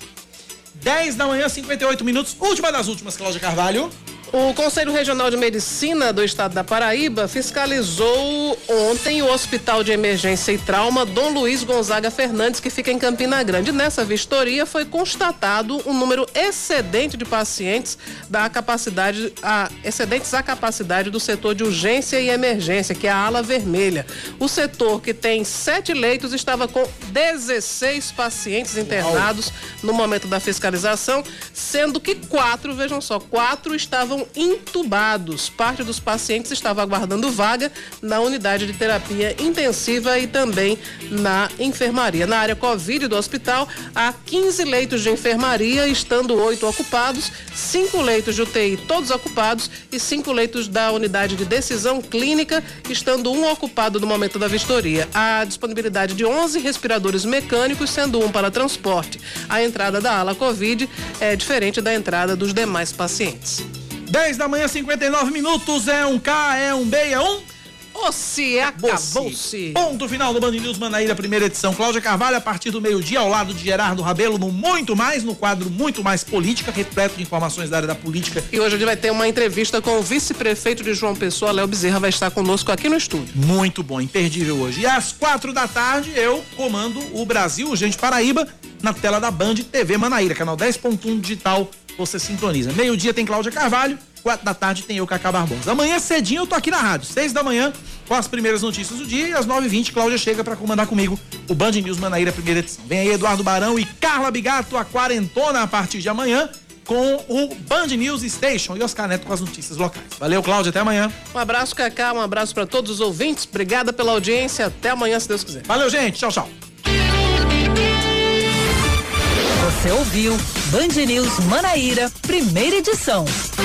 S1: 10 da manhã, 58 minutos. Última das últimas, Cláudia Carvalho.
S2: O Conselho Regional de Medicina do Estado da Paraíba fiscalizou ontem o Hospital de Emergência e Trauma Dom Luiz Gonzaga Fernandes, que fica em Campina Grande. Nessa vistoria foi constatado um número excedente de pacientes da capacidade, a, excedentes à capacidade do setor de urgência e emergência, que é a ala vermelha. O setor que tem sete leitos estava com 16 pacientes internados no momento da fiscalização, sendo que quatro, vejam só, quatro estavam intubados. Parte dos pacientes estava aguardando vaga na unidade de terapia intensiva e também na enfermaria. Na área Covid do hospital, há 15 leitos de enfermaria, estando oito ocupados, cinco leitos de UTI todos ocupados e cinco leitos da unidade de decisão clínica, estando um ocupado no momento da vistoria. Há disponibilidade de 11 respiradores mecânicos, sendo um para transporte. A entrada da ala Covid é diferente da entrada dos demais pacientes.
S1: 10 da manhã, 59 minutos. É um K, é um B, é um.
S2: Ou se acabou-se.
S1: Ponto final do Band News Manaíra, primeira edição. Cláudia Carvalho, a partir do meio-dia, ao lado de Gerardo Rabelo, no Muito Mais, no quadro Muito Mais Política, repleto de informações da área da política.
S2: E hoje a gente vai ter uma entrevista com o vice-prefeito de João Pessoa, Léo Bezerra, vai estar conosco aqui no estúdio.
S1: Muito bom, imperdível hoje. E às quatro da tarde, eu comando o Brasil, gente Paraíba, na tela da Band TV Manaíra, canal 10.1 digital, você sintoniza. Meio-dia tem Cláudia Carvalho, quatro da tarde tem eu, Cacá Barbosa. Amanhã cedinho eu tô aqui na rádio, seis da manhã, com as primeiras notícias do dia, e às nove e vinte, Cláudia chega para comandar comigo o Band News Manaíra, primeira edição. Vem aí Eduardo Barão e Carla Bigato, a quarentona a partir de amanhã, com o Band News Station e Oscar Neto com as notícias locais. Valeu, Cláudia, até amanhã.
S2: Um abraço, Cacá, um abraço para todos os ouvintes. Obrigada pela audiência. Até amanhã, se Deus quiser.
S1: Valeu, gente. Tchau, tchau.
S3: Você ouviu Band News Manaíra, primeira edição.